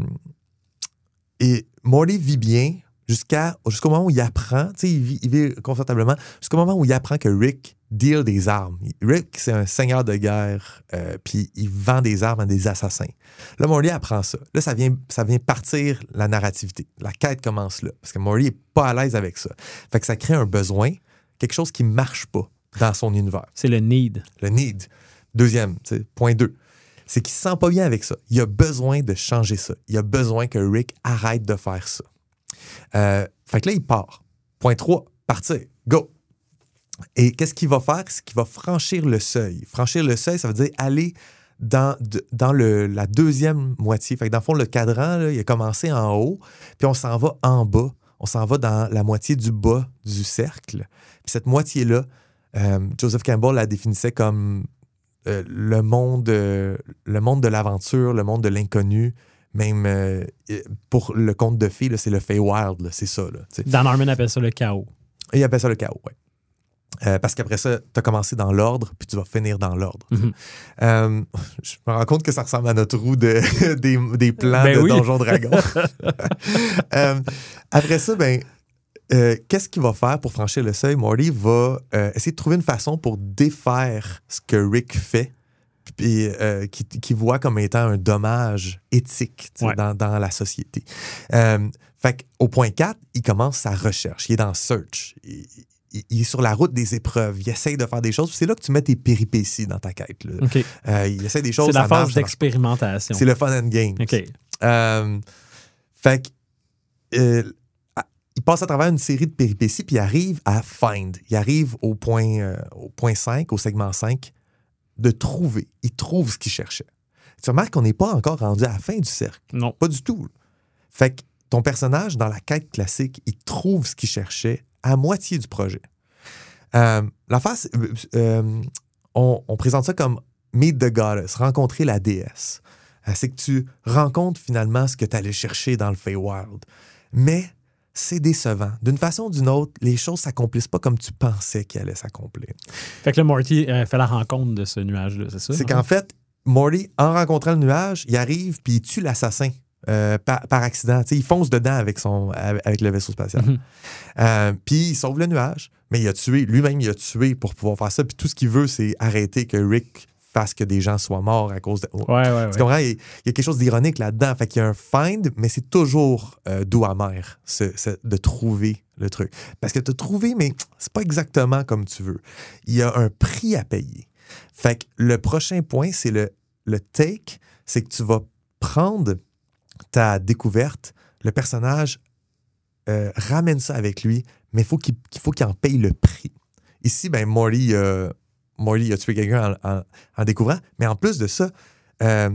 et Morty vit bien jusqu'à, jusqu'au moment où il apprend, tu sais, il vit, il vit confortablement, jusqu'au moment où il apprend que Rick deal des armes. Rick, c'est un seigneur de guerre, euh, puis il vend des armes à des assassins. Là, Morty apprend ça. Là, ça vient, ça vient partir la narrativité. La quête commence là, parce que Morty est pas à l'aise avec ça. Fait que ça crée un besoin, quelque chose qui marche pas dans son univers C'est le need. le need. Deuxième, tu sais, point 2, c'est qu'il se sent pas bien avec ça. Il a besoin de changer ça. Il a besoin que Rick arrête de faire ça. Euh, fait que là, il part. Point 3, partir. Go. Et qu'est-ce qu'il va faire? C'est qu'il va franchir le seuil. Franchir le seuil, ça veut dire aller dans, dans le, la deuxième moitié. Fait que dans le fond, le cadran, il a commencé en haut, puis on s'en va en bas. On s'en va dans la moitié du bas du cercle. Puis cette moitié-là, euh, Joseph Campbell la définissait comme euh, le, monde, euh, le monde de l'aventure, le monde de l'inconnu. Même euh, pour le conte de fées, c'est le Feywild, c'est ça. Là. Dan Harmon appelle ça le chaos. Et il appelle ça le chaos, oui. parce qu'après ça, tu as commencé dans l'ordre, puis tu vas finir dans l'ordre. Mhm. Euh, je me rends compte que ça ressemble à notre roue de, des, des plans Ben de oui. Donjon Dragon. Après ça, ben, euh, qu'est-ce qu'il va faire pour franchir le seuil? Morty va euh, essayer de trouver une façon pour défaire ce que Rick fait, puis euh, qui, qui voit comme étant un dommage éthique Ouais. dans, dans la société. Euh, fait qu'au point 4, il commence sa recherche. Il est dans Search. Il, il- il est sur la route des épreuves. Il essaye de faire des choses. C'est là que tu mets tes péripéties dans ta quête. là. Il essaie des choses. C'est la phase d'expérimentation. C'est le fun and game. OK. Fait que, il passe à travers une série de péripéties, puis il arrive à find. Il arrive au point, euh, au point 5, au segment 5, de trouver. Il trouve ce qu'il cherchait. Tu remarques qu'on n'est pas encore rendu à la fin du cercle. Non. Pas du tout. Fait que ton personnage, dans la quête classique, il trouve ce qu'il cherchait à moitié du projet. Euh, la face, on, on présente ça comme Meet the Goddess, rencontrer la déesse. Euh, C'est que tu rencontres finalement ce que tu allais chercher dans le Feywild. Mais c'est décevant. D'une façon ou d'une autre, les choses s'accomplissent pas comme tu pensais qu'elles allaient s'accomplir. Fait que là, Morty euh, fait la rencontre de ce nuage-là, c'est ça? C'est hein? qu'en fait, Morty, en rencontrant le nuage, il arrive puis il tue l'assassin euh, par, par accident. Il fonce dedans avec, son, avec le vaisseau spatial. Mhm. Euh, puis il sauve le nuage, mais il a tué, lui-même, il a tué pour pouvoir faire ça. Puis tout ce qu'il veut, c'est arrêter que Rick fasse que des gens soient morts à cause de. Ouais, ouais, ouais. Tu comprends? Il, il y a quelque chose d'ironique là-dedans. Fait qu'il y a un find, mais c'est toujours euh, doux amer ce- ce- de trouver le truc. Parce que tu as trouvé, mais c'est pas exactement comme tu veux. Il y a un prix à payer. Fait que le prochain point, c'est le, le take, c'est que tu vas prendre ta découverte, le personnage euh, ramène ça avec lui, mais faut qu'il faut qu'il en paye le prix. Ici, ben, Morty, euh, Morty a tué quelqu'un en, en- en découvrant, mais en plus de ça, euh,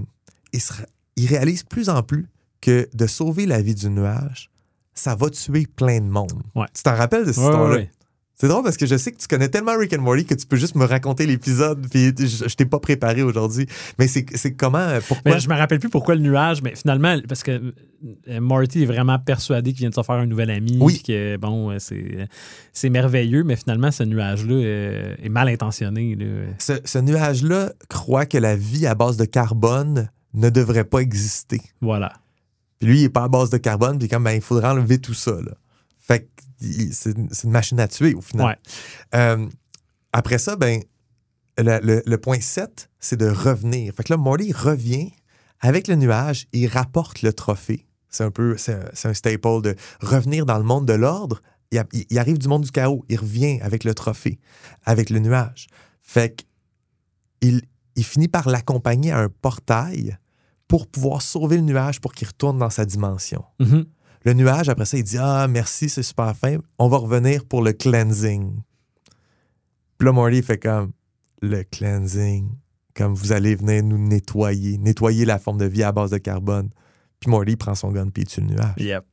il, se il réalise plus en plus que de sauver la vie du nuage, ça va tuer plein de monde. Ouais. Tu t'en rappelles de cette ouais, histoire-là? ouais. C'est drôle parce que je sais que tu connais tellement Rick and Morty que tu peux juste me raconter l'épisode, puis je, je t'ai pas préparé aujourd'hui. Mais c'est comment, euh, pourquoi? Mais je me rappelle plus pourquoi le nuage, mais finalement, parce que euh, Marty est vraiment persuadé qu'il vient de se faire un nouvel ami, Oui. puis que bon, euh, c'est c'est merveilleux, mais finalement, ce nuage-là est mal intentionné. là. ce, ce nuage-là croit que la vie à base de carbone ne devrait pas exister. Voilà. Puis lui, il n'est pas à base de carbone, puis comme, ben, il faudrait enlever tout ça. Là. Fait que c'est une machine à tuer au final. Ouais. Euh, après ça, ben, le, le- le point 7, c'est de revenir. Fait que là, Morty revient avec le nuage, il rapporte le trophée. C'est un peu, c'est un, un staple de revenir dans le monde de l'ordre. Il, a- il- il arrive du monde du chaos, il revient avec le trophée, avec le nuage. Fait que il, il finit par l'accompagner à un portail pour pouvoir sauver le nuage pour qu'il retourne dans sa dimension. Mhm. Le nuage, après ça, il dit Ah, merci, c'est super fin. On va revenir pour le cleansing. Puis là, Morty fait comme Le cleansing. Comme vous allez venir nous nettoyer, nettoyer la forme de vie à base de carbone. Puis Morty prend son gun puis il tue le nuage. Yep.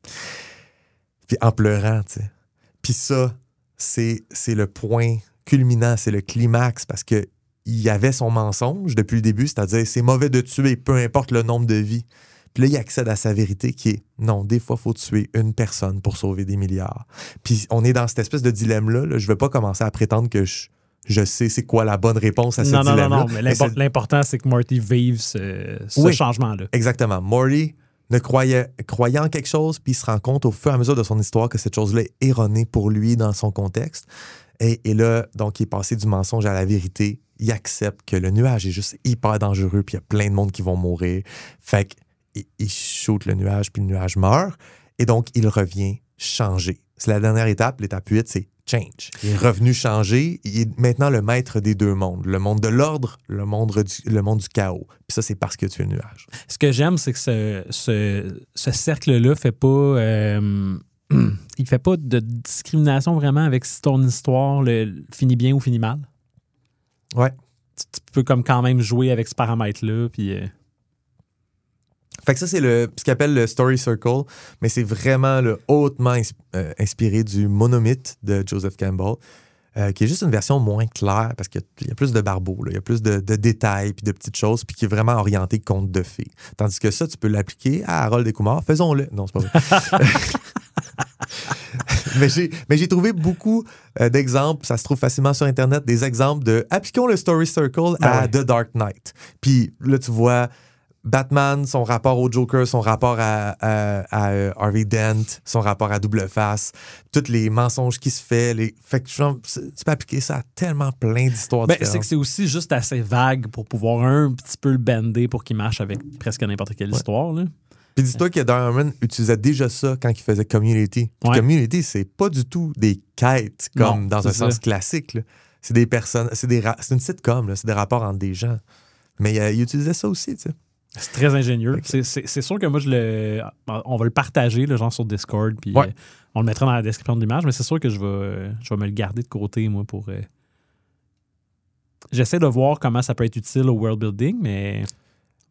Puis en pleurant, tu sais. Puis ça, c'est c'est le point culminant, c'est le climax parce que il y avait son mensonge depuis le début, c'est-à-dire c'est mauvais de tuer, peu importe le nombre de vies. Puis là, il accède à sa vérité qui est non, des fois, il faut tuer une personne pour sauver des milliards. Puis on est dans cette espèce de dilemme-là. là. Je ne vais pas commencer à prétendre que je, je sais c'est quoi la bonne réponse à ce Non, non, non, dilemme-là. non, mais l'important, c'est que Marty vive ce, ce Oui. changement-là. Exactement. Morty ne croyait, croyait en quelque chose, puis il se rend compte au fur et à mesure de son histoire que cette chose-là est erronée pour lui dans son contexte. Et, et là, donc, il est passé du mensonge à la vérité. Il accepte que le nuage est juste hyper dangereux, puis il y a plein de monde qui vont mourir. Fait qu'il il shoot le nuage, puis le nuage meurt. Et donc, il revient changer. C'est la dernière étape. L'étape 8, c'est change. Il est revenu changer. Il est maintenant le maître des deux mondes. Le monde de l'ordre, le monde du, le monde du chaos. Puis ça, c'est parce que tu es le nuage. Ce que j'aime, c'est que ce, ce, ce cercle-là fait pas. euh, il fait pas de discrimination vraiment avec si ton histoire le, finit bien ou finit mal. Ouais. Tu, tu peux comme quand même jouer avec ce paramètre-là. Puis, euh, Fait que ça, c'est le, ce qu'on appelle le Story Circle, mais c'est vraiment le hautement ins- euh, inspiré du monomythe de Joseph Campbell, euh, qui est juste une version moins claire parce qu'il y a- il y, a plus de barbeaux, il y a plus de, de détails puis de petites choses, puis qui est vraiment orienté conte de fées. Tandis que ça, tu peux l'appliquer à Harold et Kumar. Faisons-le. Non, c'est pas vrai. mais j'ai trouvé beaucoup euh, d'exemples, ça se trouve facilement sur Internet, des exemples de appliquons le Story Circle à Ah ouais. The Dark Knight. Puis là, tu vois Batman, son rapport au Joker, son rapport à, à- à, euh, Harvey Dent, son rapport à Double Face, tous les mensonges qui se fait. Les... Fait que genre, c'est- tu peux appliquer ça à tellement plein d'histoires ben, c'est que c'est aussi juste assez vague pour pouvoir un petit peu le bender pour qu'il marche avec presque n'importe quelle histoire. Là. Puis dis-toi que Harmon utilisait déjà ça quand il faisait Community. Puis Ouais. Community, c'est pas du tout des quêtes comme Non, dans un sens classique. C'est des personnes, c'est des c'est une sitcom, là, c'est des rapports entre des gens. Mais euh, il utilisait ça aussi, tu sais. C'est très ingénieux. C'est- sûr que moi, je le, on va le partager, le genre sur Discord, puis Ouais. euh, on le mettra dans la description de l'image, mais c'est sûr que je vais, euh, je vais me le garder de côté, moi, pour. euh, J'essaie de voir comment ça peut être utile au world building, mais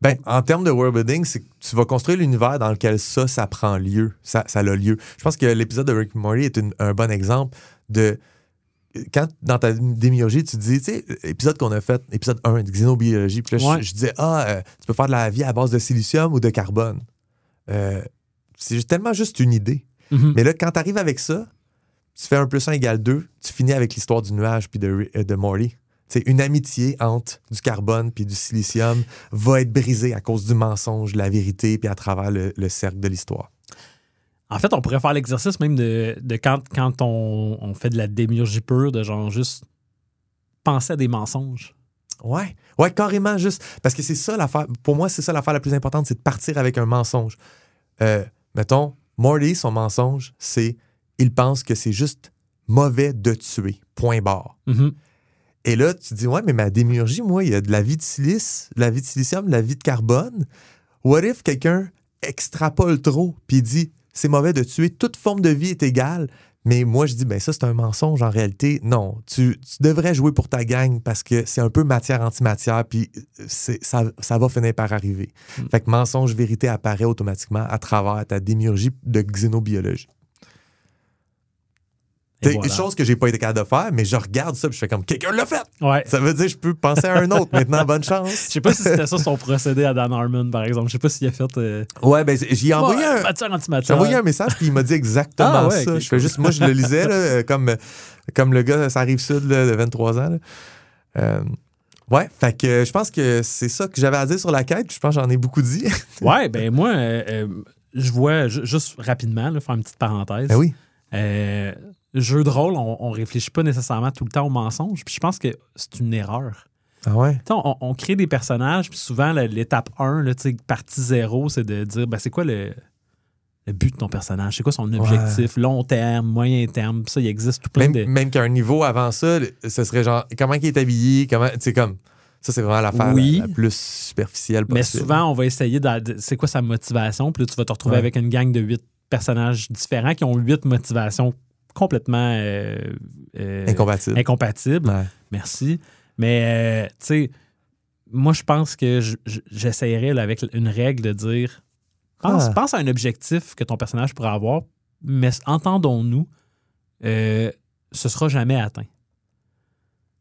Ben, en termes de world building, c'est que tu vas construire l'univers dans lequel ça, ça prend lieu. Ça, ça a lieu. Je pense que l'épisode de Rick Morty est une- un bon exemple de. Quand dans ta démiurgie, tu dis, tu sais, épisode qu'on a fait, épisode 1 de xénobiologie, puis là, je- Ouais. je, disais, ah, euh, tu peux faire de la vie à base de silicium ou de carbone. Euh, c'est tellement juste une idée. Mhm. Mais là, quand tu arrives avec ça, tu fais un plus 1 égale 2, tu finis avec l'histoire du nuage puis de, euh, de Morty. C'est une amitié entre du carbone puis du silicium va être brisée à cause du mensonge, de la vérité, puis à travers le, le cercle de l'histoire. En fait, on pourrait faire l'exercice même de, de quand, quand on, on fait de la démiurgie pure, de genre juste penser à des mensonges. Ouais, ouais, carrément juste. Parce que c'est ça l'affaire. Pour moi, c'est ça l'affaire la plus importante, c'est de partir avec un mensonge. Euh, mettons, Morty, son mensonge, c'est il pense que c'est juste mauvais de tuer. Point barre. Mhm. Et là, tu dis, ouais, mais ma démiurgie, moi, il y a de la vie de silice, de la vie de silicium, de la vie de carbone. What if quelqu'un extrapole trop, puis dit, c'est mauvais de tuer, toute forme de vie est égale. Mais moi, je dis, ben ça, c'est un mensonge en réalité. Non, tu, tu devrais jouer pour ta gang parce que c'est un peu matière antimatière, puis c'est- ça, ça va finir par arriver. Mm. Fait que mensonge, vérité apparaît automatiquement à travers ta démiurgie de xénobiologie. Et C'est voilà. une chose que j'ai pas été capable de faire, mais je regarde ça, puis je fais comme, quelqu'un l'a fait! Ouais. Ça veut dire que je peux penser à un autre maintenant. Bonne chance. Je sais pas si c'était ça son procédé à Dan Harmon, par exemple. Je sais pas s'il a fait. euh, Ouais, ben j'y ai envoyé, ouais, un, matière j'ai envoyé un message puis il m'a dit exactement Ah ouais, ça. je fais juste, moi je le lisais là, euh, comme, comme le gars, ça arrive sud là, de 23 ans. là. Euh, Ouais, fait que euh, je pense que c'est ça que j'avais à dire sur la quête. Je pense que j'en ai beaucoup dit. Ouais, ben moi, euh, euh, je vois, ju- juste rapidement, là, faire une petite parenthèse. ben oui. Jeu de rôle, on, réfléchit pas nécessairement tout le temps au mensonge. Puis je pense que c'est une erreur. Ah ouais? On, on crée des personnages, puis souvent, l'étape 1, là, partie 0, c'est de dire ben, c'est quoi le, le but de ton personnage? C'est quoi son objectif? Long terme, moyen terme? Ça, il existe tout plein Même, de. même qu'à un niveau avant ça, ce serait genre comment il est habillé, comment. Tu comme. Ça, c'est vraiment l'affaire Oui. la, la plus superficielle Mais possible. souvent, on va essayer de. C'est quoi sa motivation? Puis là, tu vas te retrouver Ouais. avec une gang de huit personnages différents qui ont huit motivations complètement euh, euh, Incompatible. Ouais. Merci. Mais, euh, tu sais, moi, je pense que je- je- j'essaierais là, avec une règle de dire pense, Ah. pense à un objectif que ton personnage pourrait avoir, mais entendons-nous, ce sera jamais atteint.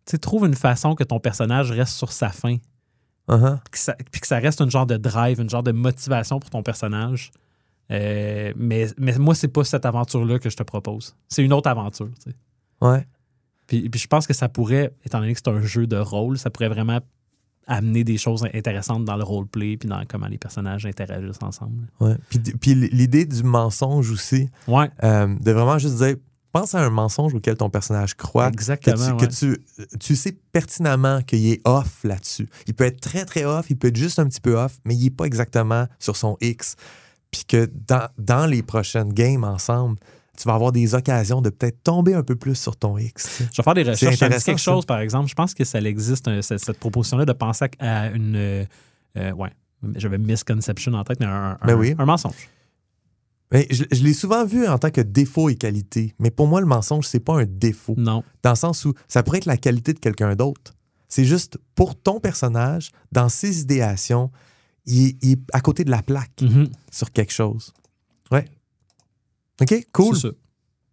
Tu sais, trouve une façon que ton personnage reste sur sa fin, Uh-huh. puis que ça, puis que ça reste une genre de drive, une genre de motivation pour ton personnage. Euh, mais, mais moi, c'est pas cette aventure-là que je te propose. C'est une autre aventure. tu sais. Ouais. Puis, puis je pense que ça pourrait, étant donné que c'est un jeu de rôle, ça pourrait vraiment amener des choses intéressantes dans le roleplay puis dans comment les personnages interagissent ensemble. ouais. Puis, puis l'idée du mensonge aussi, Ouais, euh, de vraiment juste dire pense à un mensonge auquel ton personnage croit. Que, exactement. tu, que ouais. tu, tu sais pertinemment qu'il est off là-dessus. Il peut être très, très off, il peut être juste un petit peu off, mais il n'est pas exactement sur son X. Puis que dans, dans les prochaines games ensemble, tu vas avoir des occasions de peut-être tomber un peu plus sur ton X. tu sais. Je vais faire des recherches. Intéressant, quelque ça. chose, par exemple. Je pense que ça existe, un- cette, cette proposition-là, de penser à une. euh, euh, ouais, j'avais misconception en tête, mais un, un- Ben oui. un mensonge. Mais je, je l'ai souvent vu en tant que défaut et qualité. Mais pour moi, le mensonge, c'est pas un défaut. Non. Dans le sens où ça pourrait être la qualité de quelqu'un d'autre. C'est juste pour ton personnage, dans ses idéations, il, est- il à côté de la plaque Mhm. sur quelque chose. Ouais. OK, cool. C'est ça.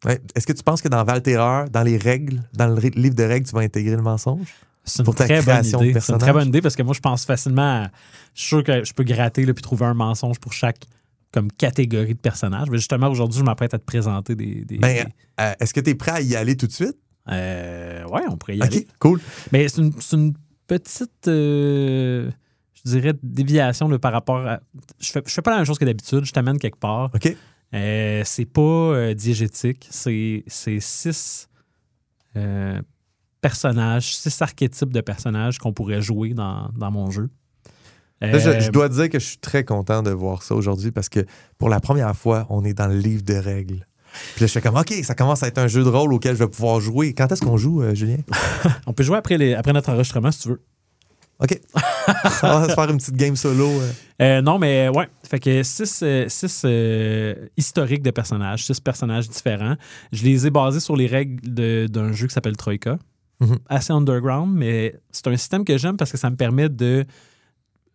Ouais. Est-ce que tu penses que dans Valterreur, dans les règles, dans le livre de règles, tu vas intégrer le mensonge? C'est une très bonne idée. C'est une très personnage? bonne idée parce que moi, je pense facilement à. Je suis sûr que je peux gratter là, puis trouver un mensonge pour chaque comme catégorie de personnages. Mais justement, aujourd'hui, je m'apprête à te présenter des. des- Ben, des- euh, Est-ce que tu es prêt à y aller tout de suite? Euh, ouais, on pourrait y OK, aller. cool. Mais c'est une, petite, euh, dirais, déviation là, par rapport à. Je fais, je fais pas la même chose que d'habitude. Je t'amène quelque part. OK. Euh, c'est pas euh, diégétique. C'est six euh, personnages, six archétypes de personnages qu'on pourrait jouer dans, dans mon jeu. Là, je, Euh, je dois dire que je suis très content de voir ça aujourd'hui parce que pour la première fois, on est dans le livre de règles. Puis là, je fais comme, OK, ça commence à être un jeu de rôle auquel je vais pouvoir jouer. Quand est-ce qu'on joue, euh, Julien? On peut jouer après, les, après notre enregistrement si tu veux. OK. on va se faire une petite game solo. euh. Euh, non, mais ouais. Fait que six, euh, six euh, historiques de personnages, six personnages différents. Je les ai basés sur les règles d'un jeu qui s'appelle Troika. Mhm. Assez underground, mais c'est un système que j'aime parce que ça me permet de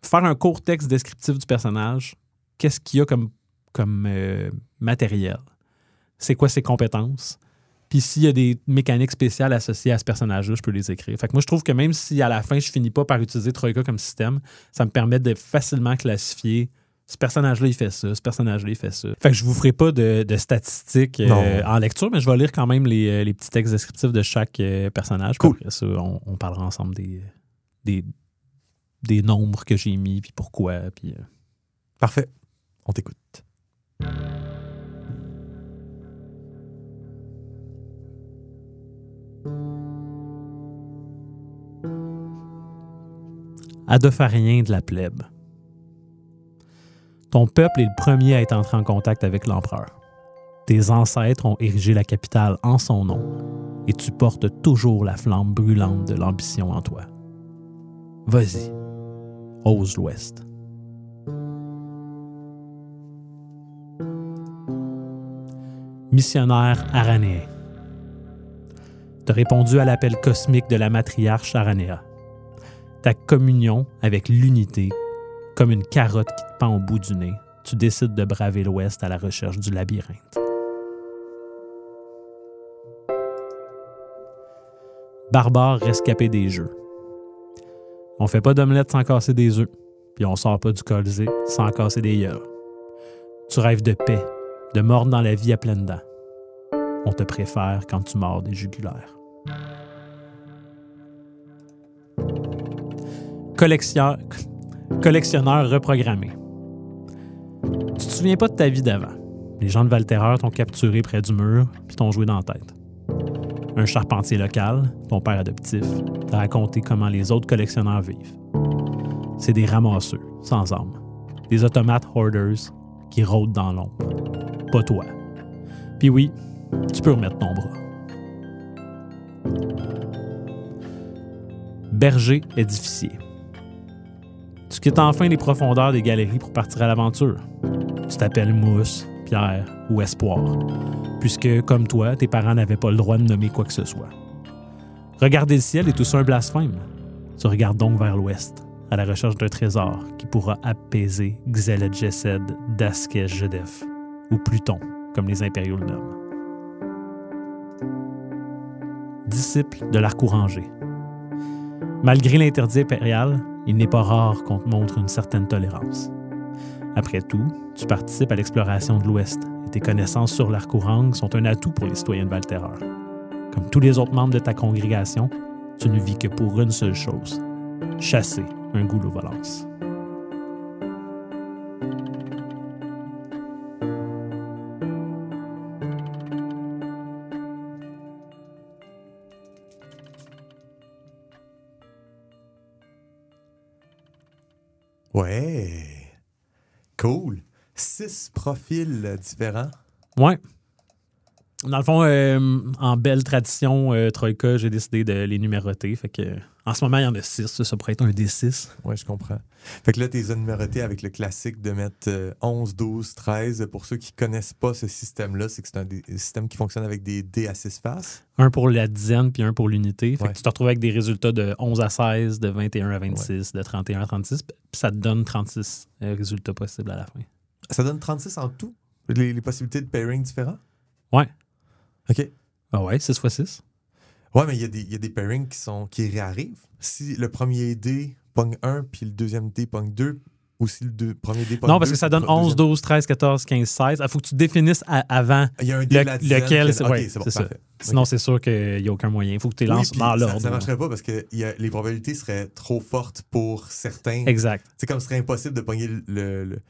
faire un court texte descriptif du personnage. Qu'est-ce qu'il y a comme, comme euh, matériel? C'est quoi ses compétences? Puis s'il y a des mécaniques spéciales associées à ce personnage-là, je peux les écrire. Fait que moi, je trouve que même si à la fin, je finis pas par utiliser Troika comme système, ça me permet de facilement classifier ce personnage-là, il fait ça, ce personnage-là, il fait ça. Fait que je vous ferai pas de, de statistiques euh, en lecture, mais je vais lire quand même les, euh, les petits textes descriptifs de chaque euh, personnage. Cool. Après ça, on, on parlera ensemble des, des, des nombres que j'ai mis, puis pourquoi. Puis, euh, Parfait. On t'écoute. Adopharien de la plèbe. Ton peuple est le premier à être entré en contact avec l'empereur. Tes ancêtres ont érigé la capitale en son nom, et tu portes toujours la flamme brûlante de l'ambition en toi. Vas-y, ose l'Ouest. Missionnaire aranéen. T'as répondu à l'appel cosmique de la matriarche Aranéa ta communion avec l'unité, comme une carotte qui te pend au bout du nez, tu décides de braver l'Ouest à la recherche du labyrinthe. Barbare rescapé des jeux. On fait pas d'omelette sans casser des œufs, puis on sort pas du Colisée sans casser des yeux. Tu rêves de paix, de mordre dans la vie à pleines dents. On te préfère quand tu mords des jugulaires. Collection- collectionneur reprogrammé. Tu te souviens pas de ta vie d'avant? Les gens de Valterreur t'ont capturé près du mur puis t'ont joué dans la tête. Un charpentier local, ton père adoptif, t'a raconté comment les autres collectionneurs vivent. C'est des ramasseux, sans âme. Des automates hoarders qui rôdent dans l'ombre. Pas toi. Puis oui, tu peux remettre ton bras. Berger édificier. Tu quittes enfin les profondeurs des galeries pour partir à l'aventure. Tu t'appelles Mousse, Pierre ou Espoir, puisque, comme toi, tes parents n'avaient pas le droit de nommer quoi que ce soit. Regarder le ciel est tout ça un blasphème. Tu regardes donc vers l'ouest, à la recherche d'un trésor qui pourra apaiser Xeled d'Askej Jedef, ou Pluton, comme les impériaux le nomment. Disciple de l'arc orangé. Malgré l'interdit impérial, il n'est pas rare qu'on te montre une certaine tolérance. Après tout, tu participes à l'exploration de l'Ouest et tes connaissances sur l'arc orange sont un atout pour les citoyens de Valterreur. Comme tous les autres membres de ta congrégation, tu ne vis que pour une seule chose chasser un goulot volance. Ouais. Cool. Six profils différents. Ouais. Dans le fond, euh, en belle tradition euh, Troïka, j'ai décidé de les numéroter. Fait que, en ce moment, il y en a six. Ça, ça pourrait être un D6. Ouais, je comprends. Fait que là, tu les as numérotés avec le classique de mettre euh, 11, 12, 13. Pour ceux qui connaissent pas ce système-là, c'est que c'est un système qui fonctionne avec des dés à six faces. Un pour la dizaine, puis un pour l'unité. Fait Ouais. que tu te retrouves avec des résultats de 11 à 16, de 21 à 26, de 31 à 36. Puis ça te donne 36 euh, résultats possibles à la fin. Ça donne 36 en tout? Les, les possibilités de pairing différents? Ouais. OK. Ah ouais, 6 x 6. Ouais, mais il y, a des- il y a des pairings qui, sont, qui réarrivent. Si le premier dé pogne 1, puis le deuxième dé pogne 2, ou si le deux- premier dé pogne Non, parce deux, que ça donne le 11, deuxième- 12, 13, 14, 15, 16. Il faut que tu définisses à- avant. Y a un dé Le- lequel, qui- c'est- OK, ouais, c'est bon, parfait. Sinon, c'est sûr qu'il n'y a aucun moyen. Il faut que tu les Oui, lances puis dans l'ordre. Ça, marcherait pas parce que y a- les probabilités seraient trop fortes pour certains. Exact. C'est comme ce serait impossible de pogner le, le, le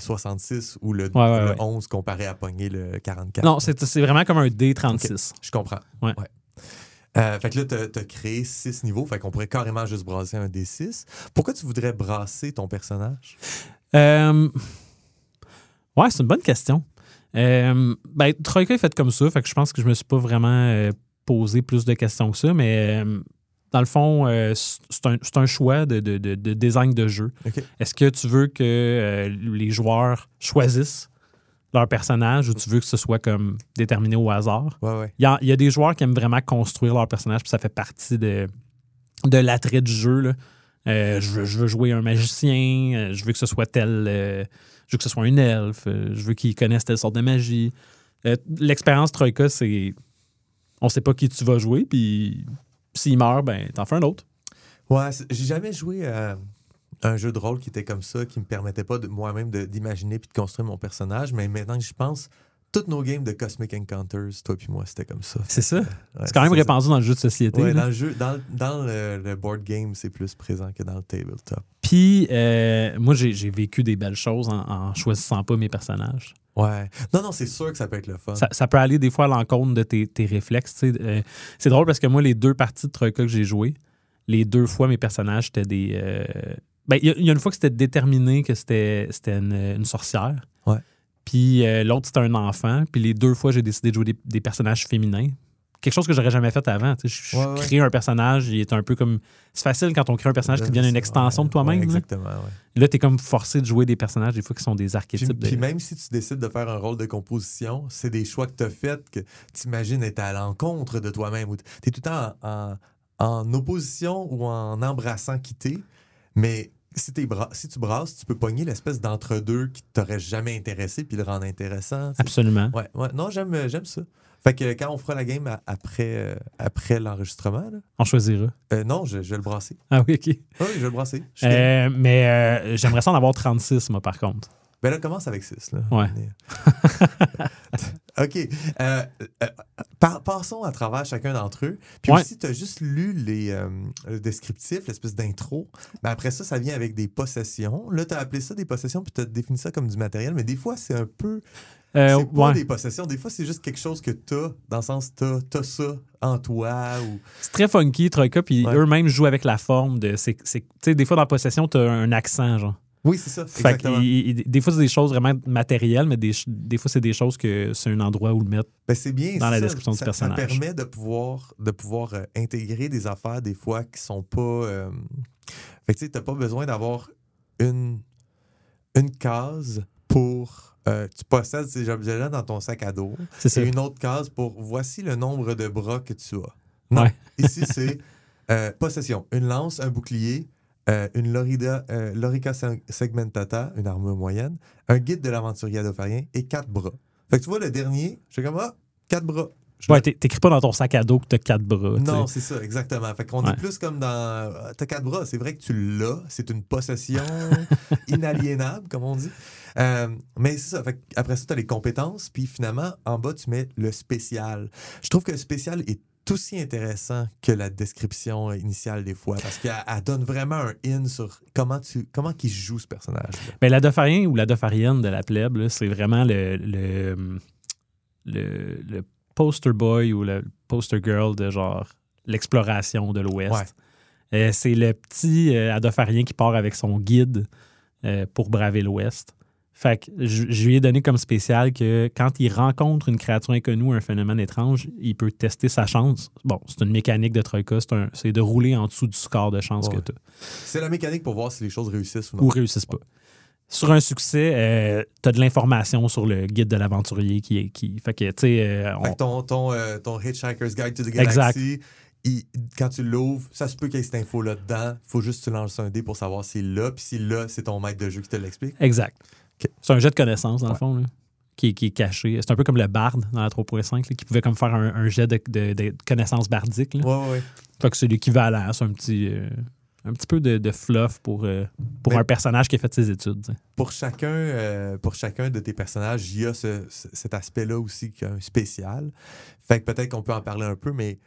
66 ou le, Ouais, ouais, le ouais. 11 comparé à pogner le 44. Non, c'est vraiment comme un D36. Je comprends. Ouais. Euh, fait que là, tu as, créé 6 niveaux. Fait qu'on pourrait carrément juste brasser un D6. Pourquoi tu voudrais brasser ton personnage? Euh, Ouais, c'est une bonne question. Euh, ben, Troika est fait comme ça, fait que je pense que je me suis pas vraiment euh, posé plus de questions que ça, mais dans le fond, euh, c'est un, choix de, de- de- de design de jeu. Est-ce que tu veux que euh, les joueurs choisissent leur personnage ou tu veux que ce soit comme déterminé au hasard? Ouais, ouais. Il y a, il y a des joueurs qui aiment vraiment construire leur personnage, puis ça fait partie de, de l'attrait du jeu. là. Euh, je, veux, je veux jouer un magicien, je veux que ce soit tel. je veux que ce soit un elfe, je veux qu'ils connaissent telle sorte de magie. L'expérience Troika, c'est. On sait pas qui tu vas jouer, puis s'il meurt, ben, t'en fais un autre. Ouais, j'ai jamais joué à un jeu de rôle qui était comme ça, qui me permettait pas de moi-même d'imaginer puis de construire mon personnage. Mais maintenant que j'y pense, toutes nos games de Cosmic Encounters, toi puis moi, c'était comme ça. C'est ça. Ouais, C'est quand même ça. répandu dans le jeu de société. Ouais, dans le jeu, dans, dans le, le board game, c'est plus présent que dans le tabletop. Puis, euh, moi, j'ai vécu des belles choses en, en choisissant pas mes personnages. Ouais. Non, non, c'est sûr que ça peut être le fun. Ça, ça peut aller des fois à l'encontre de tes, tes réflexes. Euh, c'est drôle parce que moi, les deux parties de Troika que j'ai jouées, les deux fois, mes personnages étaient des. euh, Ben, il y, a- il y a une fois que c'était déterminé que c'était c'était une, une sorcière. Ouais. Puis l'autre, c'était un enfant. Puis les deux fois, j'ai décidé de jouer des, des personnages féminins. Quelque chose que j'aurais jamais fait avant. tu sais. Je, je Ouais, ouais. crée un personnage, il est un peu comme. C'est facile quand on crée un personnage qui devient une extension de toi-même. Là. exactement, ouais. Là, tu es comme forcé de jouer des personnages des fois qui sont des Puis, archétypes. de- puis même si tu décides de faire un rôle de composition, c'est des choix que tu as faits que tu imagines être à l'encontre de toi-même. Tu es tout le temps en, en- en opposition ou en embrassant quitter. Mais si, t'es bra- si tu brasses, tu peux pogner l'espèce d'entre-deux qui t'aurait jamais intéressé puis le rendre intéressant. tu sais. Absolument. Ouais, ouais. Non, j'aime ça. Fait que quand on fera la game après, euh, après l'enregistrement, là, On choisira. euh, non, je, je vais le brasser. Ah oui, OK. Oui, je vais le brasser. Euh, mais j'aimerais ça en avoir 36, moi, par contre. Ben là, commence avec 6. Là. Ouais. OK. Euh, euh, par- passons à travers chacun d'entre eux. Puis Ouais. aussi, tu as juste lu les, euh, le descriptif, l'espèce d'intro. Mais après ça, ça vient avec des possessions. Là, tu as appelé ça des possessions, puis tu as défini ça comme du matériel. Mais des fois, c'est un peu. Euh, c'est pas ouais. des possessions. Des fois, c'est juste quelque chose que tu as, dans le sens, tu as, ça en toi. Ou... C'est très funky, Troika, puis Ouais. eux-mêmes jouent avec la forme de. c'est- des fois, dans Possession, t'as un accent, genre. Oui, c'est ça. Fait Exactement. il- il- des fois, c'est des choses vraiment matérielles, mais des, des fois, c'est des choses que c'est un endroit où le mettre. Ben, c'est bien dans c'est la ça. description du Ça- personnage. Ça permet de pouvoir, de pouvoir euh, intégrer des affaires des fois qui sont pas. euh, Fait que tu sais, t'as pas besoin d'avoir une, une case pour. Euh, tu possèdes ces objets-là dans ton sac à dos C'est une autre case pour voici le nombre de bras que tu as. Non. Ouais. Ici, c'est euh, possession. Une lance, un bouclier, euh, une Lorida, Lorica se- segmentata, une armure moyenne, un guide de l'aventurier adofarien et quatre bras. Fait que tu vois, le dernier, je suis comme, ah, quatre bras. Je Ouais, t'écris pas dans ton sac à dos que t'as quatre bras. non, c'est ça, exactement. Fait qu'on Ouais. est plus comme dans. T'as quatre bras, c'est vrai que tu l'as, c'est une possession inaliénable, comme on dit. Euh, mais c'est ça. Fait après ça, t'as les compétences, puis finalement, en bas, tu mets le spécial. Je trouve que le spécial est aussi intéressant que la description initiale des fois, parce qu'elle elle donne vraiment un in sur comment tu comment qu'il joue ce personnage. Ben, la Doffarien ou la Doffarienne de la plèbe, c'est vraiment le, le, le, le poster boy ou le poster girl de genre l'exploration de l'Ouest. Ouais. Euh, c'est le petit euh, Adopharien qui part avec son guide euh, pour braver l'Ouest. Fait que je, je lui ai donné comme spécial que quand il rencontre une créature inconnue ou un phénomène étrange, il peut tester sa chance. Bon, c'est une mécanique de Troika, c'est un- c'est de rouler en dessous du score de chance Ouais. que tu as. C'est la mécanique pour voir si les choses réussissent ou non. ou réussissent pas. Sur un succès, tu as de l'information sur le guide de l'aventurier qui est. Qui, fait que, tu sais, euh, on- Fait que ton, ton, euh, ton Hitchhiker's Guide to the Exact. Galaxy, il- quand tu l'ouvres, ça se peut qu'il y ait cette info-là dedans. faut juste que tu lances un dé pour savoir s'il l'a. Puis s'il l'a, c'est ton maître de jeu qui te l'explique. Exact. C'est un jet de connaissances, dans le fond, là, qui, qui est caché. C'est un peu comme le barde dans la 3.5, là, qui pouvait comme faire un, un jet de, de- de connaissances bardiques. là. Ouais. Fait que c'est l'équivalent. C'est un petit, euh, un petit peu de, de fluff pour, euh, pour Mais- un personnage qui a fait ses études. Pour chacun, euh, pour chacun de tes personnages, il y a ce- ce- cet aspect-là aussi qui est un spécial. Fait que peut-être qu'on peut en parler un peu, mais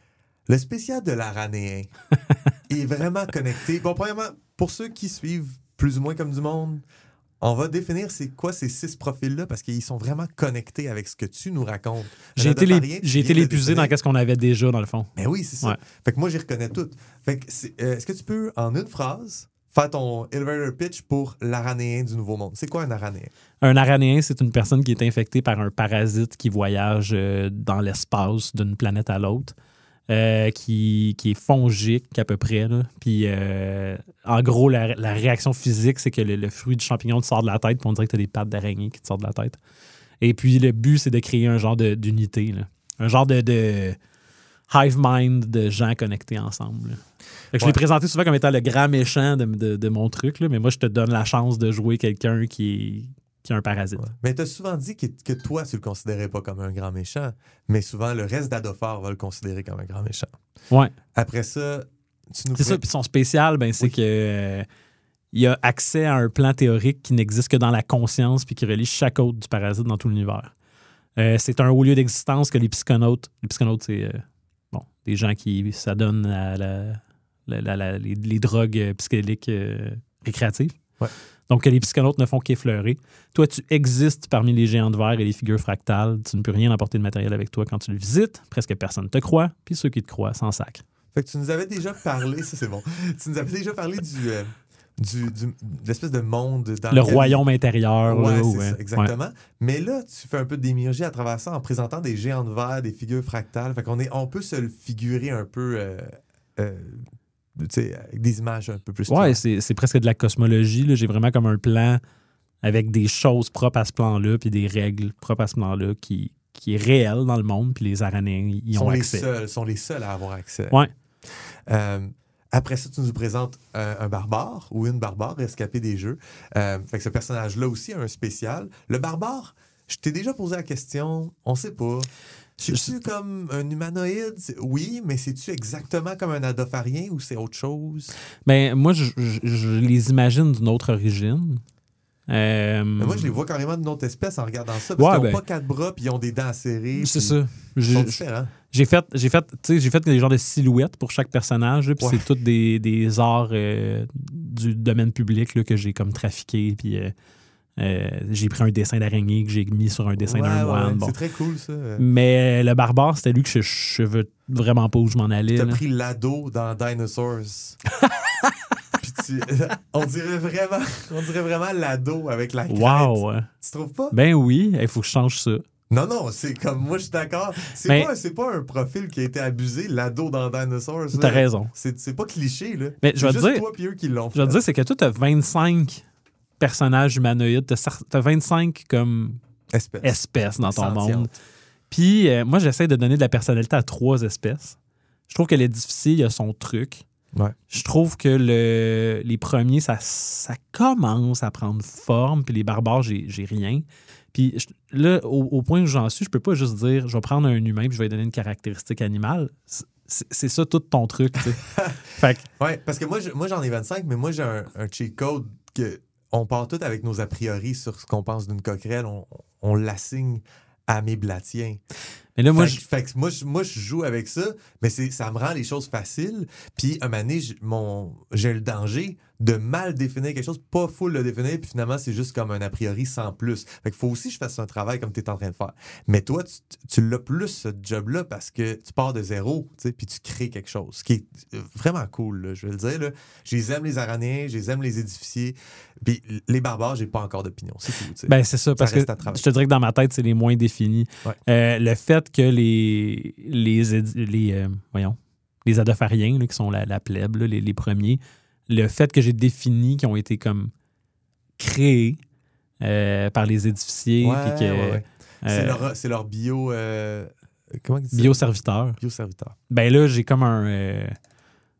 le spécial de l'aranéen est vraiment connecté. Bon, premièrement, pour ceux qui suivent plus ou moins comme du monde, on va définir c'est quoi ces six profils-là parce qu'ils sont vraiment connectés avec ce que tu nous racontes. J'ai été, l'épuisé dans ce qu'on avait déjà, dans le fond. Mais oui, c'est ça. Ouais. Fait que moi, j'y reconnais toutes. Fait que euh, est-ce que tu peux, en une phrase, faire ton elevator pitch pour l'aranéen du Nouveau Monde? C'est quoi un aranéen? Un aranéen, c'est une personne qui est infectée par un parasite qui voyage euh, dans l'espace d'une planète à l'autre, euh, qui, qui est fongique à peu près. là. Puis, euh, en gros, la, la réaction physique, c'est que le, le fruit du champignon te sort de la tête, puis on dirait que tu as des pattes d'araignée qui te sortent de la tête. Et puis, le but, c'est de créer un genre de- d'unité, un genre de, de hive mind de gens connectés ensemble. Je l'ai présenté souvent comme étant le grand méchant de, de- de mon truc, là, mais moi, je te donne la chance de jouer quelqu'un qui est qui a un parasite. Ouais. Mais tu as souvent dit que, que toi, tu le considérais pas comme un grand méchant, mais souvent, le reste d'Adophar va le considérer comme un grand méchant. Ouais. Après ça, tu nous C'est ça. Puis son spécial, ben, c'est Oui. que euh, il a accès à un plan théorique qui n'existe que dans la conscience puis qui relie chaque autre du parasite dans tout l'univers. Euh, c'est un haut lieu d'existence que les psychonautes. Les psychonautes, c'est euh, bon, des gens qui s'adonnent à la- la- la- la- les, les drogues psychédéliques récréatives. Ouais. Donc, les psychonautes ne font qu'effleurer. Toi, tu existes parmi les géants de verre et les figures fractales. Tu ne peux rien apporter de matériel avec toi quand tu le visites. Presque personne ne te croit. Puis ceux qui te croient s'en sacrent. Fait que tu nous avais déjà parlé, ça c'est bon, tu nous avais déjà parlé du, euh, du, du- de l'espèce de monde dans Le lequel- royaume intérieur. Ouais, là, c'est ouais. ça, exactement. Mais là, tu fais un peu d'émurgie à travers ça en présentant des géants de verre, des figures fractales. Fait qu'on est, on peut se le figurer un peu, euh, euh, avec des images un peu plus. Ouais, c'est presque de la cosmologie. J'ai vraiment comme un plan avec des choses propres à ce plan-là, puis des règles propres à ce plan-là qui, qui est réel dans le monde, puis les Aranéens y Ils ont sont les accès. seuls, sont les seuls à avoir accès. Ouais. Euh, après ça, tu nous présentes euh, un barbare ou une barbare escapée des jeux. Euh, fait que ce personnage-là aussi a un spécial. Le barbare, je t'ai déjà posé la question, on sait pas. C'est-tu comme un humanoïde? Oui, mais c'est-tu exactement comme un adopharien ou c'est autre chose? Ben, moi, je, je- je les imagine d'une autre origine. Euh, Mais moi, je les vois carrément d'une autre espèce en regardant ça. Parce Ouais, qu'ils n'ont ben- pas quatre bras puis ils ont des dents serrées. C'est ça. Ils sont J'ai- différents. J'ai fait, j'ai fait, j'ai fait des genres de silhouettes pour chaque personnage, puis Ouais. c'est tous des, des arts euh, du domaine public là, que j'ai comme trafiqué, puis euh, euh, j'ai pris un dessin d'araignée que j'ai mis sur un dessin Ouais, d'un moine. ouais. bon. C'est très cool, ça. Mais le barbare, c'était lui que je, je veux vraiment pas où je m'en allais. T'as pris l'ado dans Dinosaurs. Puis tu- on dirait vraiment, on dirait vraiment l'ado avec la crête. Wow! Tu trouves pas? Ben oui, il faut que je change ça. Non, non, c'est comme moi, je suis d'accord. C'est Mais- pas, c'est pas un profil qui a été abusé, l'ado dans Dinosaurs. T'as raison. C'est c'est pas cliché, là. Mais je C'est vais te juste dire- toi puis eux qui l'ont Je veux fait. dire, c'est que toi, t'as 25 personnages humanoïdes, t'as cer- t'as 25 comme Espèce. espèces dans ton Sentiente. monde. Puis euh, moi, j'essaie de donner de la personnalité à trois espèces. Je trouve que l'édifice, il a son truc. Ouais. Je trouve que le, les premiers, ça, ça commence à prendre forme, puis les barbares, j'ai rien. Puis je- là, au, au point où j'en suis, je peux pas juste dire, je vais prendre un humain puis je vais lui donner une caractéristique animale. C'est- ça tout ton truc, tu sais. fait que, Ouais, parce que moi, je- moi j'en ai 25, mais moi, j'ai un, un cheat code que on part tout avec nos a priori sur ce qu'on pense d'une coquerelle. On, l'assigne à mes blatiens. Mais là, moi, fait, je- fait que moi, je, moi, je joue avec ça, mais ça me rend les choses faciles. Puis, un moment mon, j'ai le danger de mal définir quelque chose, pas full le définir, puis finalement, c'est juste comme un a priori sans plus. Fait qu'il faut aussi que je fasse un travail comme tu es en train de faire. Mais toi, tu, tu l'as plus, ce job-là, parce que tu pars de zéro, tu sais, puis tu crées quelque chose, ce qui est euh, vraiment cool, là, je vais le dire. Là. Je les aime, les aranéens, je les aime, les édificiers. Puis les barbares, j'ai pas encore d'opinion. C'est tout, tu sais. Ben, c'est ça, parce que je te dirais que dans ma tête, c'est les moins définis. Ouais. Euh, le fait que les les, les euh, voyons, les adophariens, là, qui sont la, la plèbe, là, les, les premiers, le fait que j'ai défini qu'ils ont été comme créés euh, par les édificiers, Ouais, puis que, ouais, ouais. C'est euh, leur, c'est leur bio. comment bioserviteurs, Bioserviteur. ben là, j'ai comme un.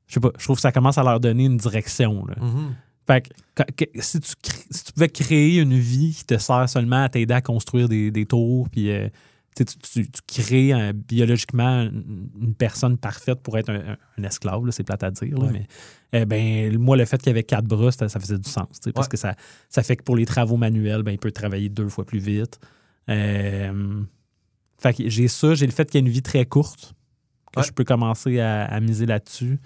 je sais pas, je trouve que ça commence à leur donner une direction. Là. Mhm. Fait que, si, tu, si tu pouvais créer une vie qui te sert seulement à t'aider à construire des, des tours, puis euh, tu, crées biologiquement une, personne parfaite pour être un, esclave, là, c'est plate à dire, là, Ouais. mais eh ben, moi, le fait qu'il y avait quatre bras, ça, ça faisait du sens, parce que ça, ça fait que pour les travaux manuels, ben, il peut travailler deux fois plus vite. Euh, fait que j'ai ça, j'ai le fait qu'il y a une vie très courte, que Ouais. je peux commencer à, à miser là-dessus.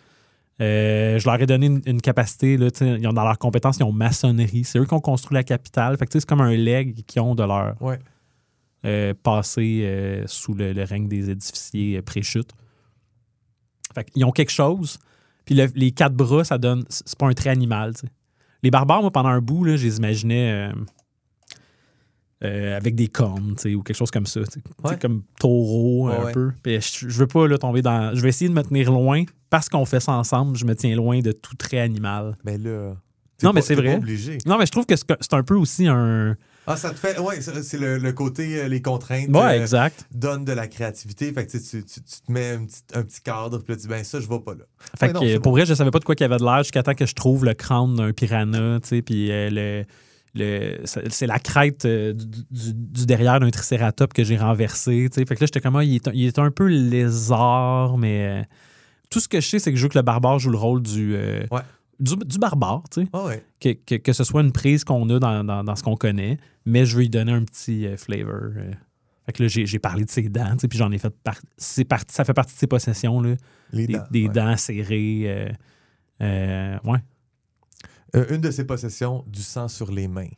Euh, je leur ai donné une, une capacité, là, ils ont dans leurs compétences, ils ont maçonnerie. C'est eux qui ont construit la capitale. Fait que, c'est comme un leg qu'ils ont de leur. Euh, passé euh, sous le, le règne des édificiers euh, pré-chute. Fait qu'ils ont quelque chose. Puis le- les quatre bras, ça donne. C'est pas un trait animal. Les barbares, moi, pendant un bout, là, je les imaginais euh, avec des cornes, ou quelque chose comme ça. tu sais. Tu sais, Ouais. Comme taureau, Ouais, un ouais. peu. Puis je, je veux pas là, tomber dans. Je vais essayer de me tenir loin. Parce qu'on fait ça ensemble, je me tiens loin de tout trait animal. Mais là. t'es Non, mais pas- c'est t'es pas vrai. obligé. Non, mais je trouve que c'est c'est un peu aussi un. Ah, ça te fait. Ouais, c'est le, le côté, euh, les contraintes. Ouais, euh, exact. donnent de la créativité. Fait que tu, tu, tu- te mets un petit, un petit cadre, puis là, tu dis, ben ça, je vais pas là. Fait non, que, pour bon. vrai, je savais pas de quoi qu'il y avait de l'air jusqu'à temps que je trouve le crâne d'un piranha, tu sais, puis euh, le, le- c'est la crête du, du- du derrière d'un tricératops que j'ai renversé. Fait que là, j'étais comme, ah, il, est, un- il est un peu lézard, mais euh, tout ce que je sais, c'est que je veux que le barbare joue le rôle du, euh, Ouais. du, du barbare, tu sais. Ah ouais. Que, que, que ce soit une prise qu'on a dans, dans- dans ce qu'on connaît, mais je veux lui donner un petit euh, flavor. euh. Fait que là, j'ai parlé de ses dents, puis j'en ai fait partie. Ça fait partie de ses possessions, là Les des, dents. des ouais. dents serrées. euh, ouais. Une de ses possessions, du sang sur les mains.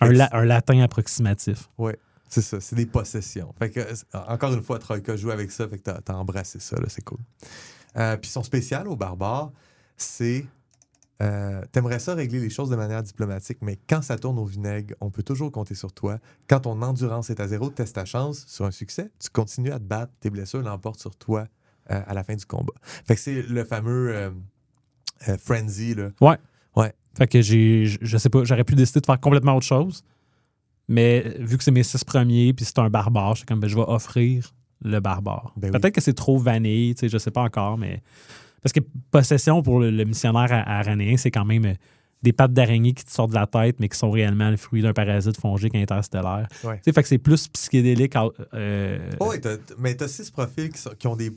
Un, la- latin approximatif. C'est ça, c'est des possessions. Fait que, encore une fois, Troika joue avec ça, fait que t'as, embrassé ça, là, c'est cool. Puis son spécial au barbare, c'est. Euh, T'aimerais ça régler les choses de manière diplomatique, mais quand ça tourne au vinaigre, on peut toujours compter sur toi. Quand ton endurance est à zéro, teste ta chance sur un succès, tu continues à te battre, tes blessures l'emportent sur toi euh, à la fin du combat. Fait que c'est le fameux euh, frenzy, là. Fait que j'ai, je- sais pas, j'aurais pu décider de faire complètement autre chose. Mais vu que c'est mes six premiers, puis c'est un barbare, je comme, ben, je vais offrir le barbare. Ben oui. Peut-être que c'est trop vanille, tu sais, je sais pas encore, mais. Parce que possession pour le, le missionnaire aranéen, c'est quand même euh, des pattes d'araignée qui te sortent de la tête, mais qui sont réellement le fruit d'un parasite fongique interstellaire. Ouais. Tu sais, fait que c'est plus psychédélique. euh, Oh, oui, t'as- t'as- mais tu as six profils qui, sont- qui ont des.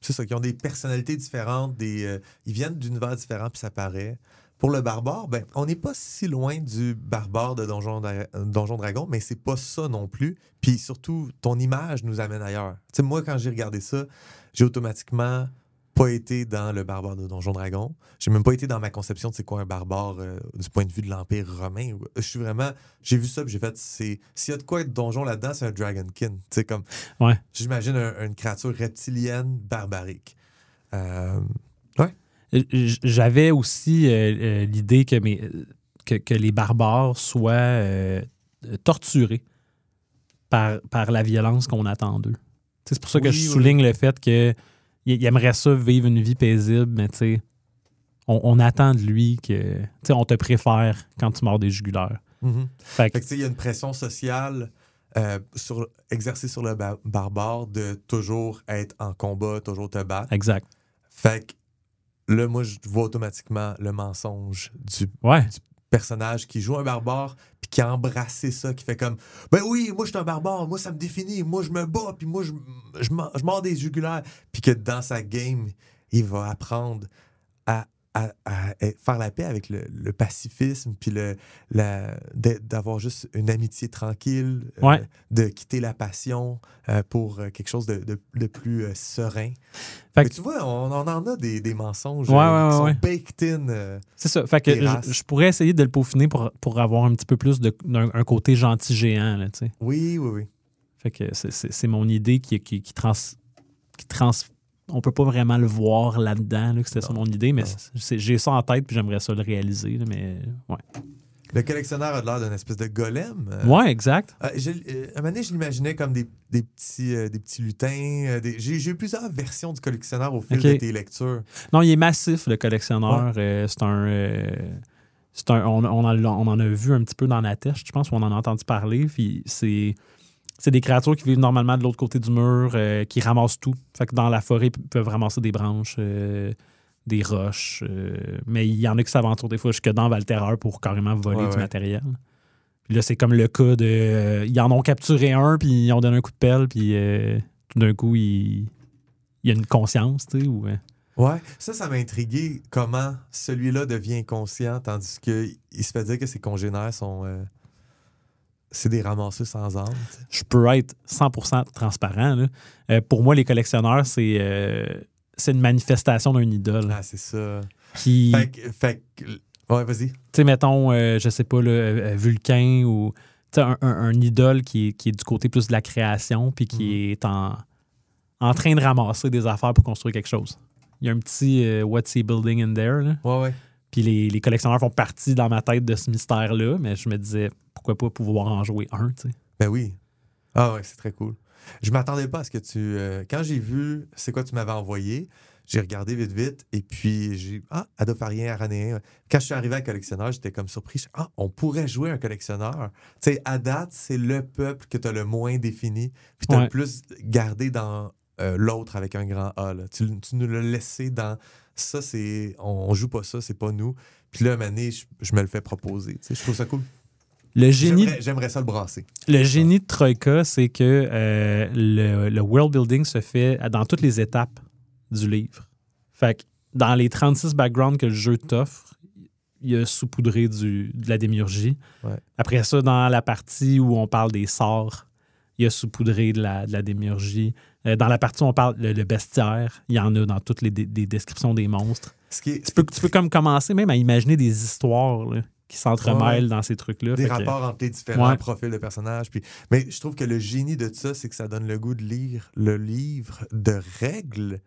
C'est ça, qui ont des personnalités différentes, des, euh, ils viennent d'univers différents, puis ça paraît. pour le barbare, ben, on n'est pas si loin du barbare de Donjon, Dra- Donjon Dragon, mais c'est pas ça non plus. Puis surtout, ton image nous amène ailleurs. Tu sais, moi, quand j'ai regardé ça, j'ai automatiquement pas été dans le barbare de Donjon Dragon. J'ai même pas été dans ma conception de c'est quoi un barbare euh, du point de vue de l'Empire romain. Je suis vraiment. J'ai vu ça, j'ai fait. S'il y a de quoi être donjon là-dedans, c'est un Dragonkin. Tu comme. Ouais. J'imagine un- une créature reptilienne barbarique. Euh, J- J'avais aussi euh, l'idée que, mes- que, que les barbares soient torturés par, par la violence qu'on attend d'eux. C'est pour ça que Oui, je oui. souligne le fait que il il aimerait ça vivre une vie paisible, mais tu sais, on, on attend de lui que. Tu sais, on te préfère quand tu mords des jugulaires. mhm. Fait que- Fait que, tu sais, il y a une pression sociale euh, sur, exercée sur le ba- barbare de toujours être en combat, toujours te battre. exact. Fait que là, moi, je vois automatiquement le mensonge du Ouais. personnage qui joue un barbare qui a embrassé ça, qui fait comme Ben oui, moi, je suis un barbare, moi, ça me définit, moi, je me bats, puis moi, je, je, je mords des jugulaires. Puis que dans sa game, il va apprendre à, à- à faire la paix avec le, le pacifisme, puis le, d'avoir juste une amitié tranquille, euh, de quitter la passion euh, pour euh, quelque chose de, de- de plus euh, serein. Fait Mais tu vois, on, on en a des, des mensonges Ouais, ouais, qui sont baked in. C'est ça. Fait que je, je pourrais essayer de le peaufiner pour, pour avoir un petit peu plus d'un un côté gentil géant, là, tu sais. Oui, oui, oui. Fait que c'est mon idée qui, qui, qui trans. Qui trans on peut pas vraiment le voir là-dedans, là, que c'était ça mon idée, mais j'ai ça en tête puis j'aimerais ça le réaliser. là, mais ouais. Le collectionneur a l'air d'une espèce de golem. euh, ouais, exact. Euh, je- euh, à un moment donné, je l'imaginais comme des, des petits, euh, des petits lutins. euh, des- J'ai eu plusieurs versions du collectionneur au fil Ok. de tes lectures. Non, il est massif, le collectionneur. Euh, c'est un. euh, c'est un on, on en, on en a vu un petit peu dans la tête, je pense, ou on en a entendu parler. Puis c'est. C'est des créatures qui vivent normalement de l'autre côté du mur, euh, qui ramassent tout. Fait que dans la forêt, ils peuvent ramasser des branches, euh, des roches. euh, mais il y en a qui s'aventurent des fois jusque dans Valterreur pour carrément voler Ouais, du ouais. matériel. Puis là, c'est comme le cas de. ils en ont capturé un, puis ils ont donné un coup de pelle, puis tout d'un coup, il, il y a une conscience, tu sais, ou. Ouais, ça, ça m'a intrigué comment celui-là devient conscient, tandis qu'il se fait dire que ses congénères sont. C'est des ramasseux sans âme. je peux être 100% transparent. là. Euh, pour moi, les collectionneurs, c'est euh, c'est une manifestation d'un idole Ah, c'est ça. qui, Fait que. Fait que- ouais, vas-y. tu sais, mettons, euh, je sais pas, euh, Vulcain ou tu sais, un, un- un idole qui est, qui est du côté plus de la création puis qui est en, en train de ramasser des affaires pour construire quelque chose. Il y a un petit What's he building in there? là? Ouais, ouais. Puis les, les collectionneurs font partie dans ma tête de ce mystère-là, mais je me disais, pourquoi pas pouvoir en jouer un, tu sais? Ben oui. Ah ouais, c'est très cool. Je m'attendais pas à ce que tu. euh, quand j'ai vu c'est quoi tu m'avais envoyé, j'ai regardé vite vite et puis j'ai ah Adofarien aranéen. Quand je suis arrivé à collectionneur, j'étais comme surpris. Je- Ah, on pourrait jouer un collectionneur. Tu sais, à date, c'est le peuple que tu as le moins défini, puis tu as Ouais. le plus gardé dans euh, l'autre avec un grand A. là. Tu, tu nous l'as laissé dans ça, c'est on, on joue pas ça, c'est pas nous. Puis là, à un moment donné, je, je me le fais proposer. Tu sais, je trouve ça cool. Le génie, J'aimerais- ça le brasser. Le génie de Troika, c'est que euh, le, le world building se fait dans toutes les étapes du livre. Fait que dans les 36 backgrounds que le jeu t'offre, il y a saupoudré du, de la démiurgie. Ouais. Après ça, dans la partie où on parle des sorts, il y a saupoudré de la, de la démiurgie. Euh, dans la partie où on parle le, le bestiaire, il y en a dans toutes les des descriptions des monstres. Ce qui est, Tu peux, tu peux comme commencer même à imaginer des histoires là, qui s'entremêlent Ouais. dans ces trucs-là. des que- rapports entre les différents Ouais. profils de personnages. Puis, mais je trouve que le génie de ça, c'est que ça donne le goût de lire le livre de règles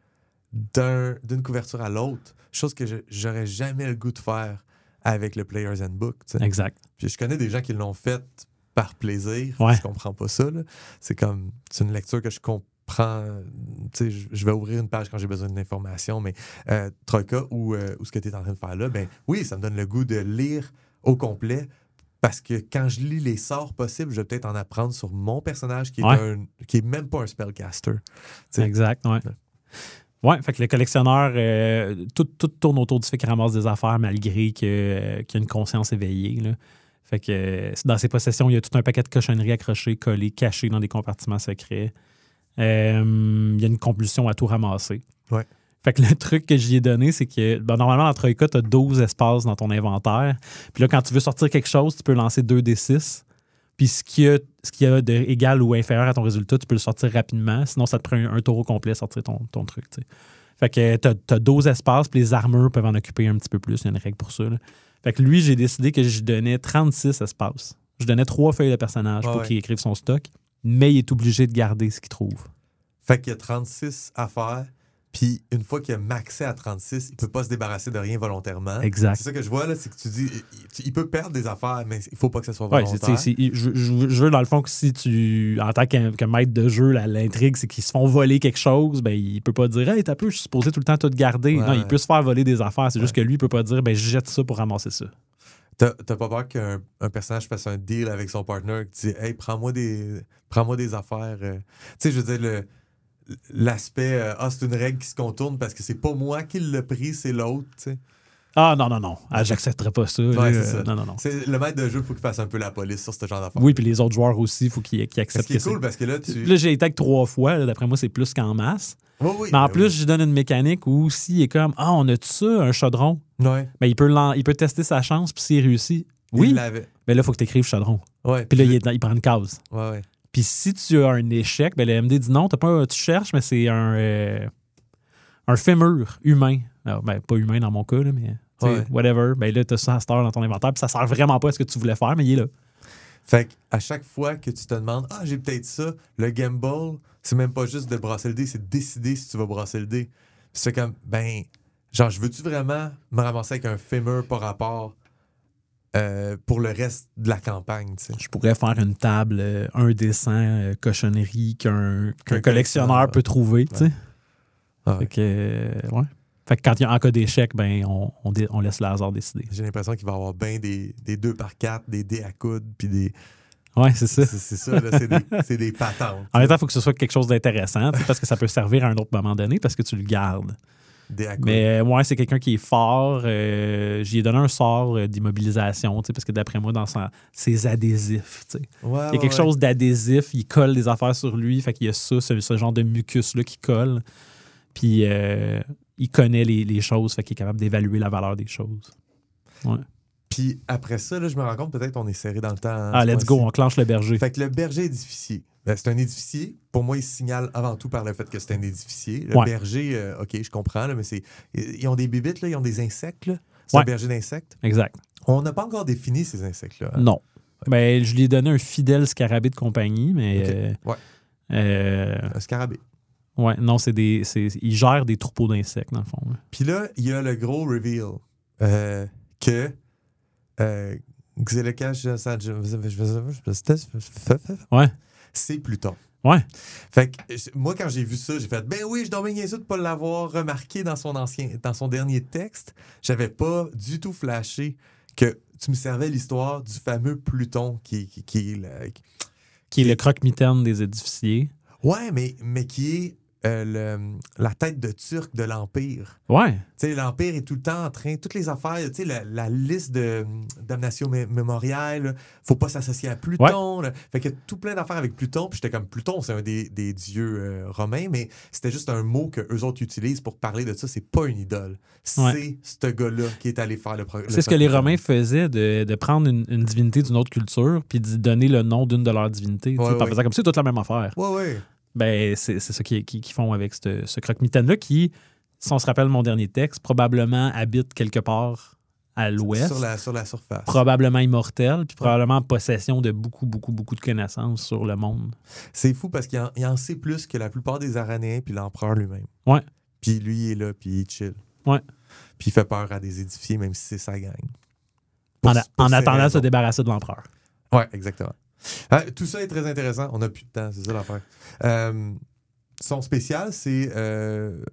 d'un- d'une couverture à l'autre. Chose que j'aurais jamais le goût de faire avec le Player's Handbook. Exact. Puis je connais des gens qui l'ont fait par plaisir. Ouais. Je comprends pas ça. C'est comme, c'est une lecture que je comprends. Tu sais, je- je vais ouvrir une page quand j'ai besoin d'informations, mais euh, Troika ou, euh, ou ce que tu es en train de faire là, ben oui, ça me donne le goût de lire au complet. Parce que quand je lis les sorts possibles, je vais peut-être en apprendre sur mon personnage qui est, Ouais. un, qui est même pas un spellcaster. sais. Exact, ouais. Ouais, fait que le collectionneur, euh, tout, tout tourne autour du fait qu'il ramasse des affaires malgré euh, qu'il y a une conscience éveillée. là. Fait que euh, dans ses possessions, il y a tout un paquet de cochonneries accrochées, collées, cachées dans des compartiments secrets. Euh, il y a une compulsion à tout ramasser. Ouais. Fait que le truc que j'y ai donné, c'est que ben, normalement, dans Troika, tu as 12 espaces dans ton inventaire. Puis là, quand tu veux sortir quelque chose, tu peux lancer 2 des 6. Puis ce qu'il y a, ce y a de égal ou inférieur à ton résultat, tu peux le sortir rapidement. Sinon, ça te prend un, un tour au complet sortir ton, ton truc. Fait que tu as, 12 espaces, puis les armures peuvent en occuper un petit peu plus. Il y a une règle pour ça. là. Fait que lui, j'ai décidé que je donnais 36 espaces. Je donnais trois feuilles de personnage Ouais, pour qu'il écrive son stock, mais il est obligé de garder ce qu'il trouve. Fait qu'il y a 36 à faire. Puis une fois qu'il a maxé à 36, il peut pas se débarrasser de rien volontairement. Exact. C'est ça que je vois, là, c'est que tu dis, il, il peut perdre des affaires, mais il faut pas que ça soit volontaire. c'est- je, je- je veux dans le fond que si tu, en tant que, que maître de jeu, l'intrigue, c'est qu'ils se font voler quelque chose, ben il peut pas dire Hey, t'as peu, je suis supposé tout le temps tout garder. Ouais, non, il peut se faire voler des affaires. C'est juste que lui, il peut pas dire ben je jette ça pour ramasser ça. T'as t'as pas peur qu'un un personnage fasse un deal avec son partner qui dit Hey, prends-moi des, prends des affaires. euh. Tu sais, je veux dire, le- l'aspect euh, Ah, c'est une règle qui se contourne parce que c'est pas moi qui l'ai pris, c'est l'autre. tu sais. Ah non, non, non. Ah, J'accepterais pas ça. Ouais, c'est ça. Non, non, non. Le maître de jeu, il faut qu'il fasse un peu la police sur ce genre d'affaires. Oui, puis les autres joueurs aussi, il faut qu'ils Ce acceptent que c'est- cool parce que là, tu. Là, j'ai été avec trois fois. D'après moi, c'est plus qu'en masse. Oui, oui, Mais en ben plus, oui. je donne une mécanique où s'il est comme Ah, on a-tu ça, un chaudron? Ouais, Ben, il peut, il peut tester sa chance, puis s'il réussit. Oui, ben là, il faut que tu écrives chaudron. Ouais, Puis là, il, est dans- il prend une case. Ouais, ouais. Puis si tu as un échec, ben le MD dit non, t'as pas, tu cherches, mais c'est un, euh, un fémur humain. Alors, ben, pas humain dans mon cas, là, mais tu sais, Ouais. whatever. Ben là, t'as ça à cette heure dans ton inventaire, puis ça sert vraiment pas à ce que tu voulais faire, mais il est là. Fait à chaque fois que tu te demandes Ah, j'ai peut-être ça, le gamble, c'est même pas juste de brasser le dé, c'est de décider si tu vas brasser le dé. Puis C'est comme, ben, genre, je veux-tu vraiment me ramasser avec un fémur par rapport? Euh, pour le reste de la campagne? Je pourrais faire une table, euh, un dessin, euh, cochonnerie qu'un collectionneur peut trouver. Ah ouais. Fait que, ouais. Fait que quand il y a en cas d'échec, ben on, on, laisse le hasard décider. J'ai l'impression qu'il va y avoir bien des, des 2 par 4, des dés à coude, puis des. Ouais, c'est ça. C'est ça, c'est des, des patentes. En même temps, il faut que ce soit quelque chose d'intéressant, parce que ça peut servir à un autre moment donné, parce que tu le gardes. Mais euh, ouais, c'est quelqu'un qui est fort. euh, J'y ai donné un sort euh, d'immobilisation, parce que d'après moi, dans ses adhésifs. Ouais, il y a quelque chose d'adhésif, il colle des affaires sur lui, fait qu'il y a ça, ce, ce genre de mucus-là qui colle. Puis euh, il connaît les, les choses, fait qu'il est capable d'évaluer la valeur des choses. Puis après ça, là, je me rends compte, peut-être on est serré dans le temps. hein, ah, let's go, on clenche le berger. Fait que le berger édificier. Ben, c'est un édificier. Pour moi, il se signale avant tout par le fait que c'est un édificier. Le Ouais. berger, euh, OK, je comprends, là, mais c'est. Ils ont des bibites, là, ils ont des insectes. C'est Ouais. un berger d'insectes. Exact. On n'a pas encore défini ces insectes-là. hein. Non. Ben, je lui ai donné un fidèle scarabée de compagnie, mais. Euh, Ouais. euh, Un scarabée. ouais, non, c'est des. c'est- Il gère des troupeaux d'insectes, dans le fond. Puis là, il y a le gros reveal euh, que. Euh, Ouais. C'est Pluton. Ouais. Fait que euh, moi, quand j'ai vu ça, j'ai fait Ben oui, je dois bien sûr de pas l'avoir remarqué dans son ancien, dans son dernier texte. J'avais pas du tout flashé que tu me servais l'histoire du fameux Pluton qui, qui, qui est le- Qui est le croque-mitaine des édificiers. Ouais, mais, mais qui est euh, le- la tête de Turc de l'Empire. Ouais. Tu sais, l'Empire est tout le temps en train, toutes les affaires, tu sais, la, la liste de damnation mé- mémoriale, faut pas s'associer à Pluton. là. Fait que tout plein d'affaires avec Pluton, puis j'étais comme Pluton, c'est un des, des dieux euh, romains, mais c'était juste un mot que eux autres utilisent pour parler de ça. C'est pas une idole. C'est Ouais. ce gars-là qui est allé faire le programme. C'est ce que les Romains faisaient de, de prendre une, une divinité d'une autre culture puis d'y donner le nom d'une de leurs divinités. Ouais, ouais. faisant comme c'est toute la même affaire. Ouais, ouais. Ben, c'est c'est ça qu'ils qui, qu'ils font avec ce, ce croque-mitaine-là qui, si on se rappelle mon dernier texte, probablement habite quelque part à l'ouest. Sur la, sur la surface. Probablement immortel, puis probablement en possession de beaucoup, beaucoup, beaucoup de connaissances sur le monde. C'est fou parce qu'il en, sait plus que la plupart des Aranéens puis l'empereur lui-même. Ouais. Puis lui, il est là, puis il chill. Ouais. Puis il fait peur à des édifiés, même si c'est sa gang. Pour- En, pour en ces attendant de se débarrasser de l'empereur. Ouais, exactement. Ah, tout ça est très intéressant. On n'a plus de temps, c'est ça l'affaire. Euh, son spécial, c'est euh,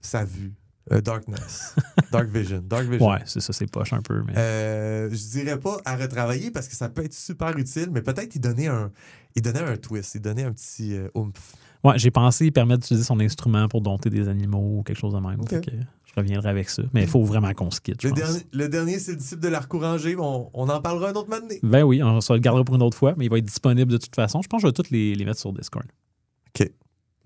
sa vue. Euh, darkness. Dark Vision. Dark Vision. Ouais, c'est ça, c'est poche un peu. Mais... Je dirais pas à retravailler parce que ça peut être super utile, mais peut-être il donnait un, il donnait un twist, il donnait un petit oomph. Ouais, j'ai pensé il permet d'utiliser son instrument pour dompter des animaux ou quelque chose de même. Ok. Fait que je reviendrai avec ça. Mais il faut vraiment qu'on se quitte, Le dernier, le dernier, c'est le disciple de l'arc orangé. On, on en parlera un autre moment donné. Ben oui, on se le gardera pour une autre fois, mais il va être disponible de toute façon. Je pense que je vais tous les, les mettre sur Discord. OK.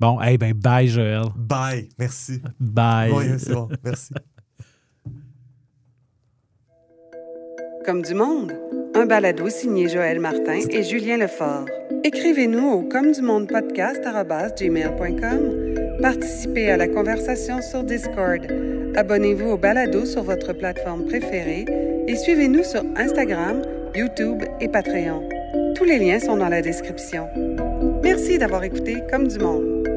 Bon, eh ben, bye, Joël. Bye. Merci. Bye. Oui, c'est bon. Merci. Comme du monde, un balado signé Joël Martin et Julien Lefort. Écrivez-nous au comme du monde podcast@gmail.com. Participez à la conversation sur Discord. Abonnez-vous au balado sur votre plateforme préférée et suivez-nous sur Instagram, YouTube et Patreon. Tous les liens sont dans la description. Merci d'avoir écouté Comme du monde.